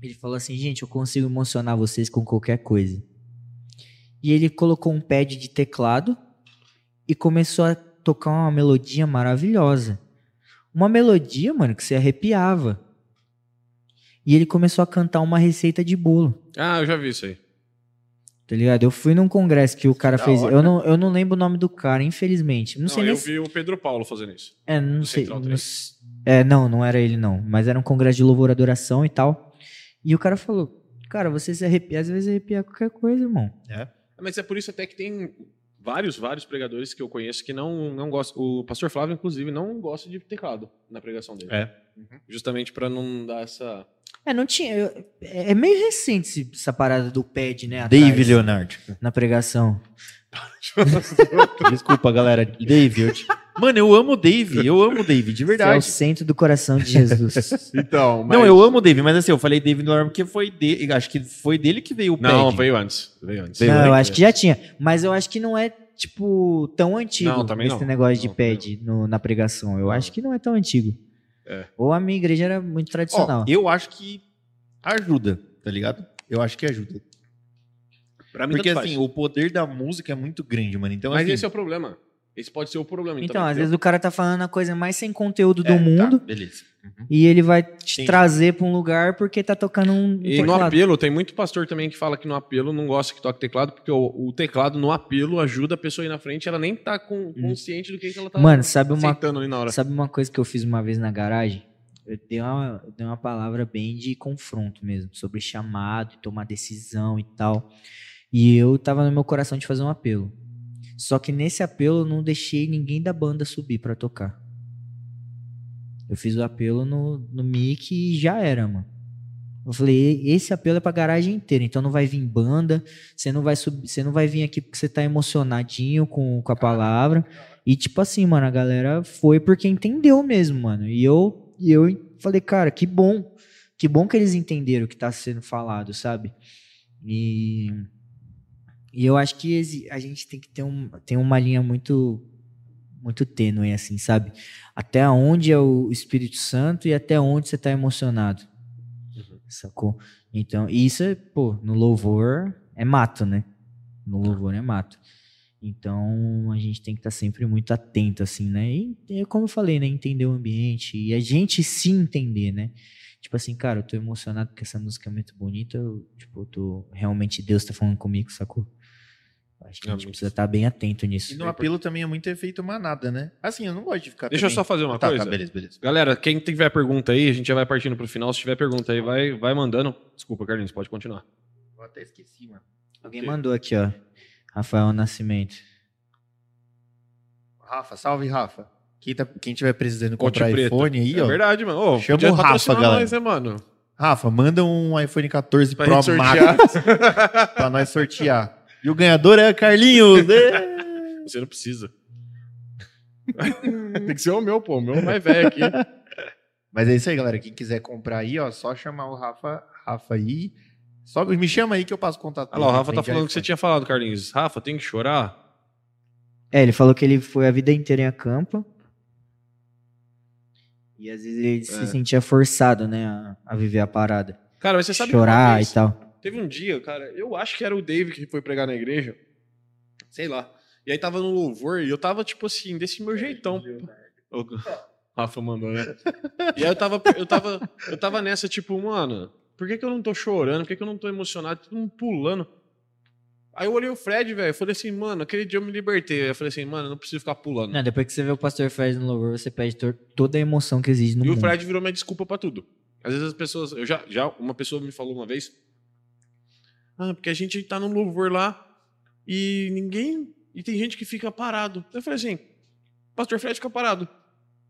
Ele falou assim, gente, eu consigo emocionar vocês com qualquer coisa. E ele colocou um pad de teclado e começou a tocar uma melodia maravilhosa. Uma melodia, mano, que você arrepiava. E ele começou a cantar uma receita de bolo. Ah, eu já vi isso aí. Tá ligado? Eu fui num congresso que o cara Da fez. hora, eu, não, eu não lembro o nome do cara, infelizmente. Não, Não, sei nem eu se- vi o Pedro Paulo fazendo isso. É, não sei. Central não 3. s- é, não, não era ele, não. Mas era um congresso de louvor e adoração e tal. E o cara falou: Cara, você se arrepia, às vezes arrepia qualquer coisa, irmão. Mas é por isso até que tem vários, vários pregadores que eu conheço que não, não gostam. O pastor Flávio, inclusive, não gosta de teclado na pregação dele. É. Justamente pra não dar essa. É, não tinha. eu- é é meio recente esse- essa parada do pad, né? atrás, Dave Leonardo. Na pregação. (laughs) Desculpa, galera. Dave. eu te- Mano, eu amo o Dave. Eu amo o Dave, de Você é o verdade. centro do coração de Jesus. (laughs) Então, Não, eu amo o Dave, mas assim, eu falei Dave Leonardo porque foi dele. Acho que foi dele que veio o Não, pad. veio antes. Veio antes. Veio não, antes, eu acho que já tinha. Mas eu acho que não é, tipo, tão antigo Não, também esse não. negócio de Não, pad no- na pregação. Eu acho que não é tão antigo. É. Ou a minha igreja era muito Ó, tradicional. eu acho que ajuda, tá ligado? Eu acho que ajuda. Pra mim, Porque assim, faz. o poder da música é muito grande, mano. Então, Mas assim, esse é o problema. Esse pode ser o problema. Então, também, às vezes o cara tá falando a coisa mais sem conteúdo do É, tá, mundo beleza. Uhum. e ele vai te Entendi. trazer pra um lugar porque tá tocando um, E no teclado. apelo, tem muito pastor também que fala que no apelo não gosta que toque teclado, porque o, o teclado no apelo ajuda a pessoa a ir na frente, ela nem tá com- consciente do que, que ela tá Hum. Mano, sabe uma, ali na hora. sabe uma coisa que eu fiz uma vez na garagem? Eu dei uma, eu dei uma palavra bem de confronto mesmo, sobre chamado e tomar decisão e tal. E eu tava no meu coração de fazer um apelo. Só que nesse apelo eu não deixei ninguém da banda subir pra tocar. Eu fiz o apelo no, no mic e já era, mano. Eu falei, "E- esse apelo é pra garagem inteira, então não vai vir banda, você não vai subir, você não vai vir aqui porque você tá emocionadinho com, com a palavra. E tipo assim, mano, a galera foi porque entendeu mesmo, mano. E eu, e eu falei, cara, que bom. Que bom que eles entenderam o que tá sendo falado, sabe? E, e eu acho que a gente tem que ter, um, tem uma linha muito muito tênue, assim, sabe? Até onde é o Espírito Santo e até onde você tá emocionado. Sacou? Então, isso é, pô, no louvor é mato, né? No louvor é mato. Então, a gente tem que estar sempre muito atento, assim, né? E, é como eu falei, né? Entender o ambiente e a gente se entender, né? Tipo assim, cara, eu tô emocionado porque essa música é muito bonita. Eu, tipo, eu tô. Realmente Deus tá falando comigo, sacou? Acho que a É gente precisa estar bem atento E nisso. no apelo também é muito efeito manada, né? Assim, eu não gosto de ficar. Deixa eu também- só fazer uma tá, coisa. Tá, beleza, beleza. Galera, quem tiver pergunta aí, a gente já vai partindo pro final. Se tiver pergunta aí, vai, vai mandando. Desculpa, Carlinhos, pode continuar. Eu até esqueci, mano. Alguém Ok. mandou aqui, ó. Rafael Nascimento. Rafa, salve, Rafa. Quem, tá, quem tiver precisando Ponte comprar Preta. iPhone aí, É ó. verdade, mano. Ô, Chama o Rafa, galera. nós, né, mano? Rafa, manda um iPhone 14 Pra Pro Max (laughs) pra nós sortear. E o ganhador é Carlinhos. (laughs) né? Você não precisa. (laughs) Tem que ser o meu, pô. O meu é mais velho aqui. (laughs) Mas é isso aí, galera. Quem quiser comprar aí, ó, só chamar o Rafa, Rafa aí. Só me chama aí que eu passo o contato. Olha lá, o Rafa tá falando que você tinha falado, Carlinhos. Rafa, tem que chorar? É, ele falou que ele foi a vida inteira em acampa. E às vezes ele É. se sentia forçado, né, a, a viver a parada. Cara, mas você sabe que uma Chorar vez e tal. Teve um dia, cara, eu acho que era o Dave que foi pregar na igreja. Sei lá. E aí tava no louvor e eu tava, tipo assim, desse meu jeitão. O Rafa mandou, né? (laughs) E aí eu tava, eu tava, eu tava nessa, tipo, mano, por que, que eu não tô chorando? Por que, que eu não tô emocionado? Todo mundo pulando. Aí eu olhei o Fred, velho, falei assim, mano, aquele dia eu me libertei. Aí eu falei assim, mano, eu não preciso ficar pulando. Não, depois que você vê o pastor Fred no louvor, você pede tor- toda a emoção que existe no E o mundo. Fred virou minha desculpa pra tudo. Às vezes as pessoas. Eu já, já, uma pessoa me falou uma vez. Ah, porque a gente tá no louvor lá e ninguém. E tem gente que fica parado. Eu falei assim: Pastor Fred fica parado.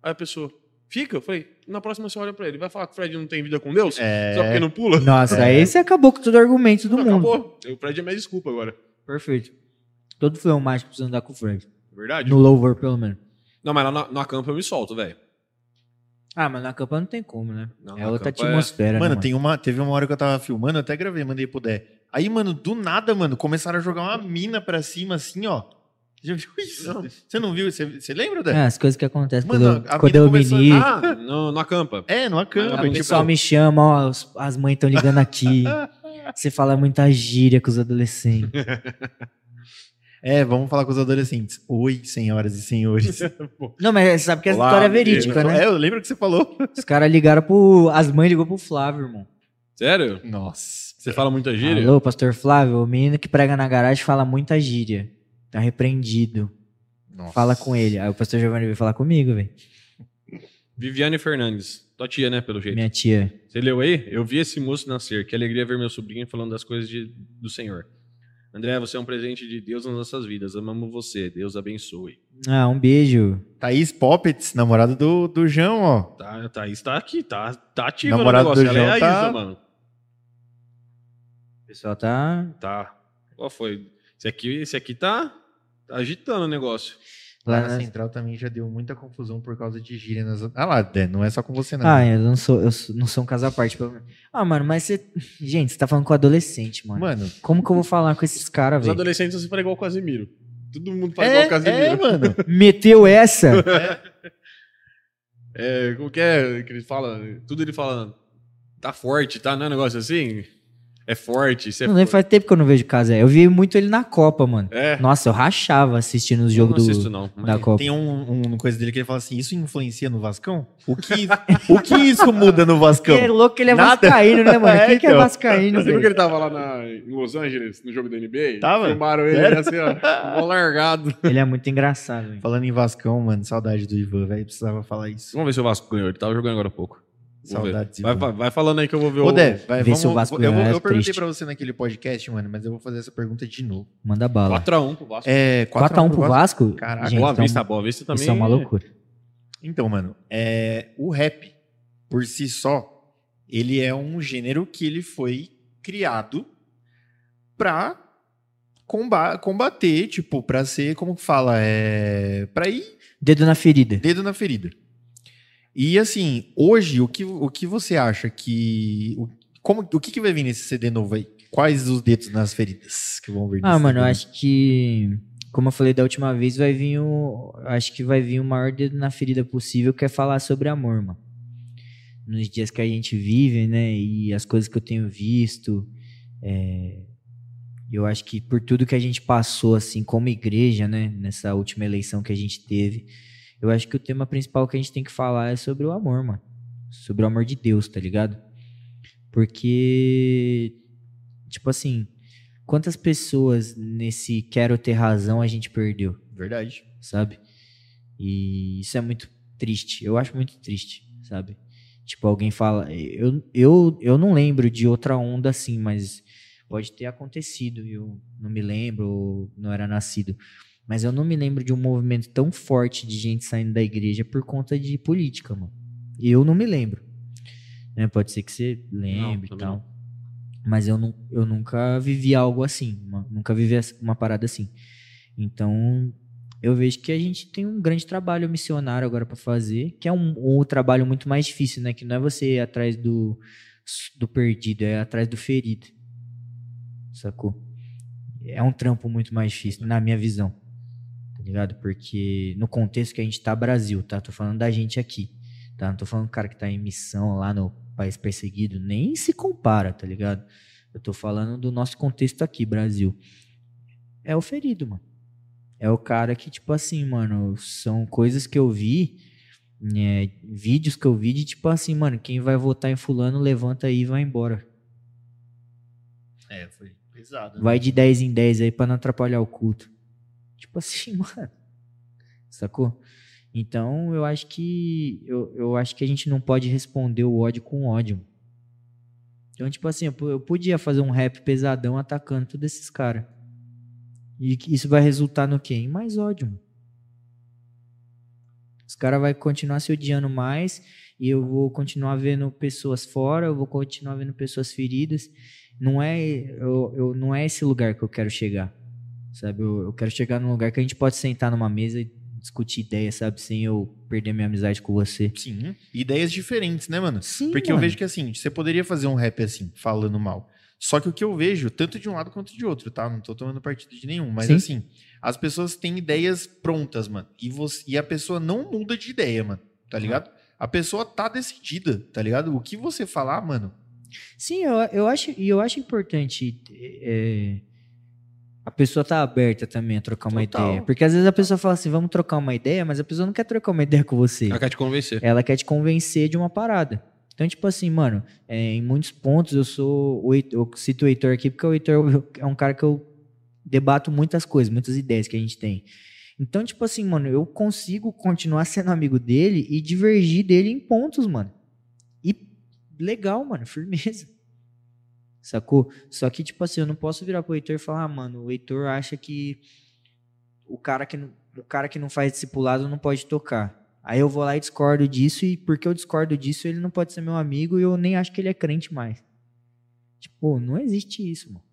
Aí a pessoa, fica? Eu falei, na próxima você olha pra ele. Vai falar que o Fred não tem vida com Deus? É. Só porque não pula? Nossa, aí você acabou com todo o argumento do Não, mundo. acabou. O Fred é minha desculpa agora. Perfeito. Todo filme mágico precisa andar com o Fred. Verdade? No louvor, pelo menos. Não, mas lá na, na campa eu me solto, velho. Ah, mas na campa não tem como, né? Não, é outra é- atmosfera, Mano, né, tem uma, teve uma hora que eu tava filmando, eu até gravei, mandei pro Dé. Aí, mano, do nada, mano, começaram a jogar uma mina pra cima, assim, ó. Você já viu isso? Não. Você não viu? Você, você lembra, Dé? É, as coisas que acontecem Mano, quando, eu- a quando eu começou. Ah, no, na campa. É, Ah, câmera. o tipo- pessoal me chama, ó, os- as mães estão ligando aqui. (laughs) Você fala muita gíria com os adolescentes. (laughs) É, vamos falar com os adolescentes. Oi, senhoras e senhores. (laughs) Não, mas você sabe que essa Olá, história é verídica, né? É, eu lembro que você falou. Os caras ligaram pro. As mães ligou pro Flávio, irmão. Sério? Nossa. Você fala muita gíria? Alô, pastor Flávio, o menino que prega na garagem fala muita gíria. Tá repreendido. Nossa. Fala com ele. Aí o pastor Giovanni veio falar comigo, velho. Viviane Fernandes. Tua tia, né, pelo jeito. Minha tia. Você leu aí? Eu vi esse moço nascer. Que alegria ver meu sobrinho falando das coisas de- do Senhor. André, você é um presente de Deus nas nossas vidas. Amamos você. Deus abençoe. Ah, um beijo. Thaís Poppets, namorada do, do João, ó. Tá, Thaís tá aqui, tá, tá ativa Namorado no negócio. do Ela é a João tá- Isa, mano. O pessoal tá. Tá. Qual foi? Esse aqui, esse aqui tá, tá agitando o negócio. Lá Lá na central também já deu muita confusão por causa de gíria nas. Ah lá, Dé, não é só com você, não. Ah, eu não sou, eu não sou um caso à parte. pelo menos. Ah, mano, mas você. Gente, você tá falando com adolescente, mano. Mano, Como que eu vou falar com esses caras, Os velho? adolescentes você faz igual o Casimiro. Todo mundo faz igual é, o Casimiro. é, mano. (laughs) Meteu essa? É, como que é que ele fala? Tudo ele fala. Tá forte, tá? Não é um negócio assim? É forte, isso é não lembro, forte. faz tempo que eu não vejo Casé. Eu vi muito ele na Copa, mano. É. Nossa, eu rachava assistindo os jogos não do, assisto, não. da Copa. Tem um, um coisa dele que ele fala assim: isso influencia no Vascão? O que, (laughs) o que isso muda no Vascão? Ele é louco que ele é Nada. vascaíno, né, mano? (laughs) É, Quem que é então. vascaíno, Você viu que ele tava lá na, em Los Angeles, no jogo da NBA? Tava? Filmaram ele Sério? assim, ó, largado. (laughs) Ele é muito engraçado, velho. Falando em Vascão, mano, saudade do Ivan, velho. Precisava falar isso. Vamos ver se o Vasco ganhou. Ele tava jogando agora há pouco. Ver. Saudades, Vai, vai, falando aí que eu vou ver Ô, o... Dé, vai, Vê vamos, se o Vasco eu, vou- ganhar, eu é perguntei triste. pra você naquele podcast, mano, mas eu vou fazer essa pergunta de novo. Manda bala. 4x1 pro Vasco. É, 4x1 pro Vasco? Caraca, Gente, Boa então, Vista, Boa Vista também. Isso é uma loucura. Então, mano, é, o rap, por si só, ele é um gênero que ele foi criado pra comba- combater, tipo, pra ser, como que fala, é, pra ir Dedo na ferida. dedo na ferida. E assim, hoje, o que, o que você acha que. O, como, o que, que vai vir nesse CD novo aí? Quais os dedos nas feridas que vão vir Ah, mano, eu acho que. Como eu falei da última vez, vai vir o. Acho que vai vir o maior dedo na ferida possível, que é falar sobre amor, mano. Nos dias que a gente vive, né? E as coisas que eu tenho visto. é, Eu acho que por tudo que a gente passou, assim, como igreja, né? Nessa última eleição que a gente teve. Eu acho que o tema principal que a gente tem que falar é sobre o amor, mano. Sobre o amor de Deus, tá ligado? Porque. Tipo assim. Quantas pessoas nesse quero ter razão a gente perdeu, Verdade. sabe? E isso é muito triste. Eu acho muito triste, sabe? Tipo, alguém fala. Eu, eu, eu não lembro de outra onda assim, mas pode ter acontecido. Eu não me lembro, ou não era nascido. Mas eu não me lembro de um movimento tão forte de gente saindo da igreja por conta de política, mano. Eu não me lembro. Né? Pode ser que você lembre e também tal. Mas eu, não, eu nunca vivi algo assim. uma- nunca vivi uma parada assim. Então, eu vejo que a gente tem um grande trabalho missionário agora para fazer, que é um, um trabalho muito mais difícil, né? Que não é você ir atrás do, do perdido, é atrás do ferido. Sacou? É um trampo muito mais difícil, na minha visão. Ligado? Porque no contexto que a gente tá, Brasil, tá? Tô falando da gente aqui. Tá? Não tô falando do cara que tá em missão lá no país perseguido, nem se compara, tá ligado? Eu tô falando do nosso contexto aqui, Brasil. É o ferido, mano. É o cara que, tipo assim, mano, são coisas que eu vi, é, vídeos que eu vi de tipo assim, mano, quem vai votar em fulano, levanta aí e vai embora. É, foi pesado. Vai de 10 em 10 aí pra não atrapalhar o culto. Tipo assim, (laughs) mano. Sacou? Então, eu acho que eu, eu acho que a gente não pode responder o ódio com ódio. Então, tipo assim, eu, po- eu podia fazer um rap pesadão atacando todos esses caras. E isso vai resultar no quê? Em mais ódio. Os caras vão continuar se odiando mais e eu vou continuar vendo pessoas fora, eu vou continuar vendo pessoas feridas. Não é, eu, eu- não é esse lugar que eu quero chegar, sabe? Eu, eu quero chegar num lugar que a gente pode sentar numa mesa e discutir ideias, sabe? Sem eu perder minha amizade com você. Sim. Ideias diferentes, né, mano? Sim, Porque eu mano. vejo que assim, você poderia fazer um rap assim, falando mal. Só que o que eu vejo, tanto de um lado quanto de outro, tá? Não tô tomando partido de nenhum. Mas Sim. assim, as pessoas têm ideias prontas, mano. E, você, e a pessoa não muda de ideia, mano. Tá ligado? A pessoa tá decidida, tá ligado? O que você falar, mano. Sim, eu, eu acho, e eu acho importante é, a pessoa tá aberta também a trocar uma Total. ideia. Porque às vezes a pessoa fala assim, vamos trocar uma ideia, mas a pessoa não quer trocar uma ideia com você. Ela quer te convencer. Ela quer te convencer de uma parada. Então, tipo assim, mano, é, em muitos pontos eu sou. O Heitor, eu cito o Heitor aqui porque o Heitor é um cara que eu debato muitas coisas, muitas ideias que a gente tem. Então, tipo assim, mano, eu consigo continuar (laughs) sendo amigo dele e divergir dele em pontos, mano. E legal, mano, (laughs) firmeza. Sacou? Só que, tipo assim, eu não posso virar pro Heitor e falar, ah, mano, o Heitor acha que o cara que, não- o cara que não faz discipulado não pode tocar. Aí eu vou lá e discordo disso, e porque eu discordo disso, ele não pode ser meu amigo e eu nem acho que ele é crente mais. Tipo, não existe isso, mano.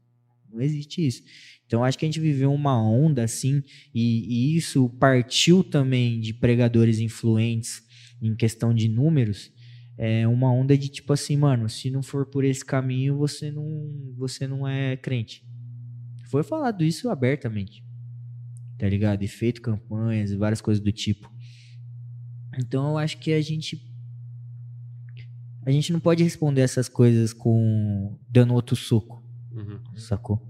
Não existe isso. Então acho que a gente viveu uma onda assim, e, e isso partiu também de pregadores influentes em questão de números. É uma onda de tipo assim, mano, se não for por esse caminho, você não, você não é crente. Foi falado isso abertamente. Tá ligado? E feito campanhas e várias coisas do tipo. Então eu acho que a gente a gente não pode responder essas coisas com dando outro soco. sacou?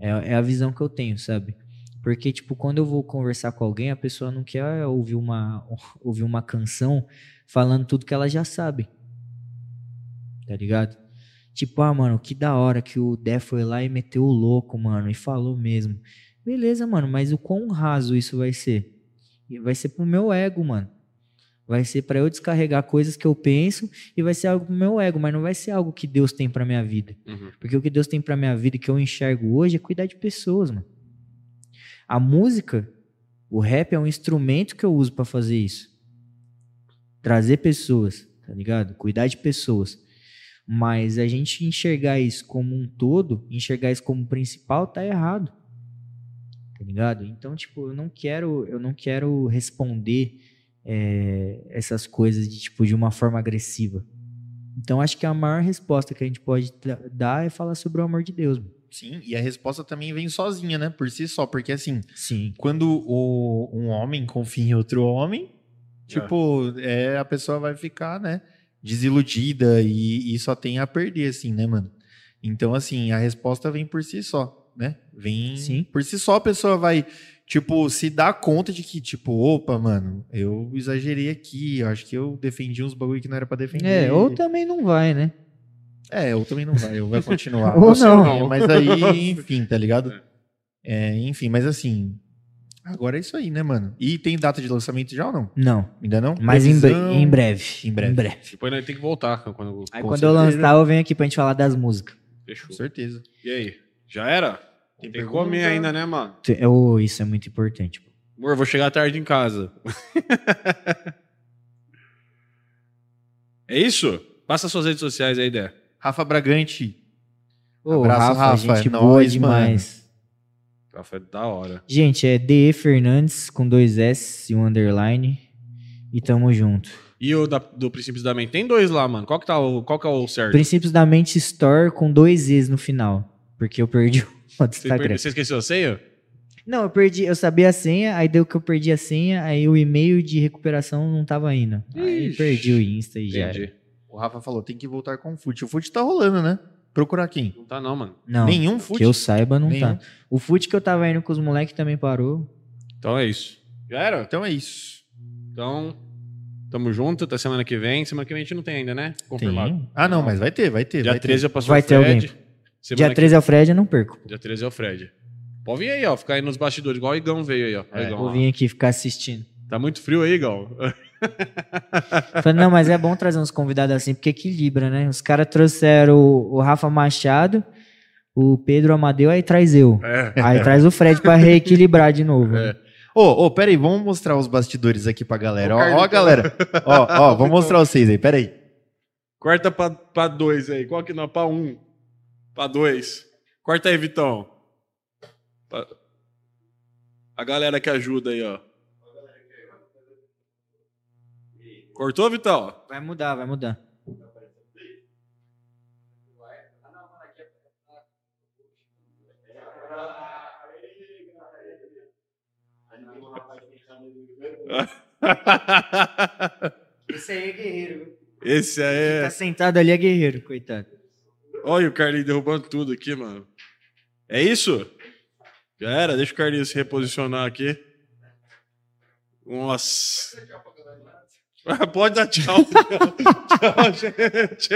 É, é a visão que eu tenho, sabe? Porque, tipo, quando eu vou conversar com alguém, a pessoa não quer ouvir uma, (laughs) ouvir uma canção falando tudo que ela já sabe. Tá ligado? Tipo, ah, mano, que da hora que o Dé foi lá e meteu o louco, mano, e falou mesmo. Beleza, mano, mas o quão raso isso vai ser? E Vai ser pro meu ego, mano. Vai ser pra eu descarregar coisas que eu penso e vai ser algo pro meu ego, mas não vai ser algo que Deus tem pra minha vida. Uhum. Porque o que Deus tem pra minha vida e que eu enxergo hoje é cuidar de pessoas, mano. A música, o rap é um instrumento que eu uso pra fazer isso. Trazer pessoas, tá ligado? Cuidar de pessoas. Mas a gente enxergar isso como um todo, enxergar isso como principal, tá errado. Tá ligado? Então, tipo, eu não quero, eu não quero responder é, essas coisas de tipo de uma forma agressiva. Então, acho que a maior resposta que a gente pode dar é falar sobre o amor de Deus. mano. Sim, e a resposta também vem sozinha, né? Por si só. Porque assim, Sim. quando o, um homem confia em outro homem, tipo, é, a pessoa vai ficar, né, desiludida e, e só tem a perder, assim, né, mano? Então, assim, a resposta vem por si só, né? Vem Sim. por si só, a pessoa vai, tipo, se dar conta de que, tipo, opa, mano, eu exagerei aqui, eu acho que eu defendi uns bagulho que não era pra defender. É, ou também não vai, né? É, ou também não vai, ou vai continuar. (laughs) Ou não. né? Mas aí, (laughs) enfim, tá ligado? É, enfim, mas assim, agora é isso aí, né, mano? E tem data de lançamento já ou não? Não. Ainda não? Mas em, bre- em breve. Em breve. Em breve. Depois nós tem que voltar quando Aí quando eu certeza. lançar, eu venho aqui pra gente falar das músicas. fechou. Com certeza. E aí? Já era? Tem Tem, que pergunta? comer ainda, né, mano? Eu- isso é muito importante. pô. Amor, vou chegar tarde em casa. (laughs) é isso? Passa suas redes sociais aí, Dé. Rafa Bragante. Ô, Abraço, Rafa, Rafa, gente é boa nóis, demais. Rafa é da hora. Gente, é DE Fernandes com dois S e um underline. E tamo junto. E o da- do Princípios da Mente? Tem dois lá, mano. Qual que, tá o, qual que é o certo? Princípios da Mente Store com dois E's no final. Porque eu perdi (laughs) o Instagram. perde- você esqueceu a senha? Não, eu perdi, eu sabia a senha, aí deu que eu perdi a senha, aí o e-mail de recuperação não tava indo. Aí Ixi, perdi o Insta e já. era. O Rafa falou, tem que voltar com o FUT. O FUT tá rolando, né? Procurar quem? Não tá não, mano. Não, Nenhum FUT? que eu saiba não Nenhum. tá. O fute que eu tava indo com os moleques também parou. Então é isso. Já era? Então é isso. Então, tamo junto. Até semana que vem. Semana que vem a gente não tem ainda, né? Confirmado. Tem. Ah, não, mas vai ter, vai ter. Dia vai ter. 13 é o pastor Vai ter Fred. alguém. Semana Dia que- 13 é o Fred, eu não perco. Dia 13 é o Fred. Pode vir aí, ó. Ficar aí nos bastidores, igual o Igão veio aí, ó. Ó, É. Igão, Vou ó. vir aqui ficar assistindo. Tá muito frio aí, Igão? (laughs) (laughs) Falei, não, mas é bom trazer uns convidados assim, porque equilibra, né? Os caras trouxeram o, o Rafa Machado, o Pedro Amadeu, aí traz eu. É. Aí traz o Fred pra reequilibrar de novo. É. Ô, ô, pera aí, vamos mostrar os bastidores aqui pra galera. Ô, Ó, galera. (laughs) Ó, ó, vou mostrar vocês aí, pera aí. Corta pra, pra dois aí. Qual que não? Pra um. Pra dois. Corta aí, Vitão. Pra- A galera que ajuda aí, ó. Cortou, Vitão? Vai mudar, vai mudar. (laughs) Esse aí é guerreiro. Esse aí Tá é. sentado ali é guerreiro, coitado. Olha o Carlinhos derrubando tudo aqui, mano. É isso? Já era? Deixa o Carlinhos se reposicionar aqui. Nossa. (laughs) Pode dar tchau. (laughs) tchau, gente.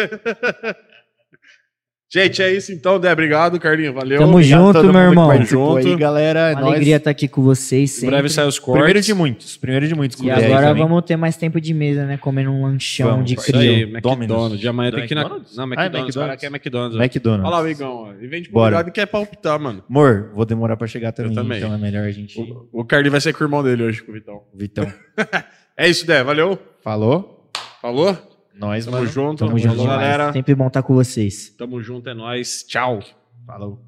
Gente, é isso então, Dé. Obrigado, Carlinhos. Valeu. Tamo Obrigado junto, todo meu irmão. participou Junto. Aí, galera, é Uma nóis. alegria estar aqui com vocês Em sempre. breve sai os cortes. Primeiro de muitos. Primeiro de muitos. E com agora 10 também. vamos ter mais tempo de mesa, né? Comendo um lanchão Vamos, de isso Isso aí, crio. McDonald's. Domino's. De amanhã tem que ir na. McDonald's? Não, Ah, é McDonald's. McDonald's. Cara, que é McDonald's. McDonald's. Olha lá o Igão, ó. E vem de Bora. convidado que é palpitar, mano. Amor, vou demorar pra chegar também, também. então é melhor a gente... O, o Carlinhos vai ser com o irmão dele hoje, com o Vitão. Vitão. (laughs) É isso, Dé. Valeu. Falou? Falou? Nós, Tamo mano. junto. Tamo Falou, junto demais. galera. Sempre bom estar com vocês. Tamo junto, é nóis. Tchau. Falou.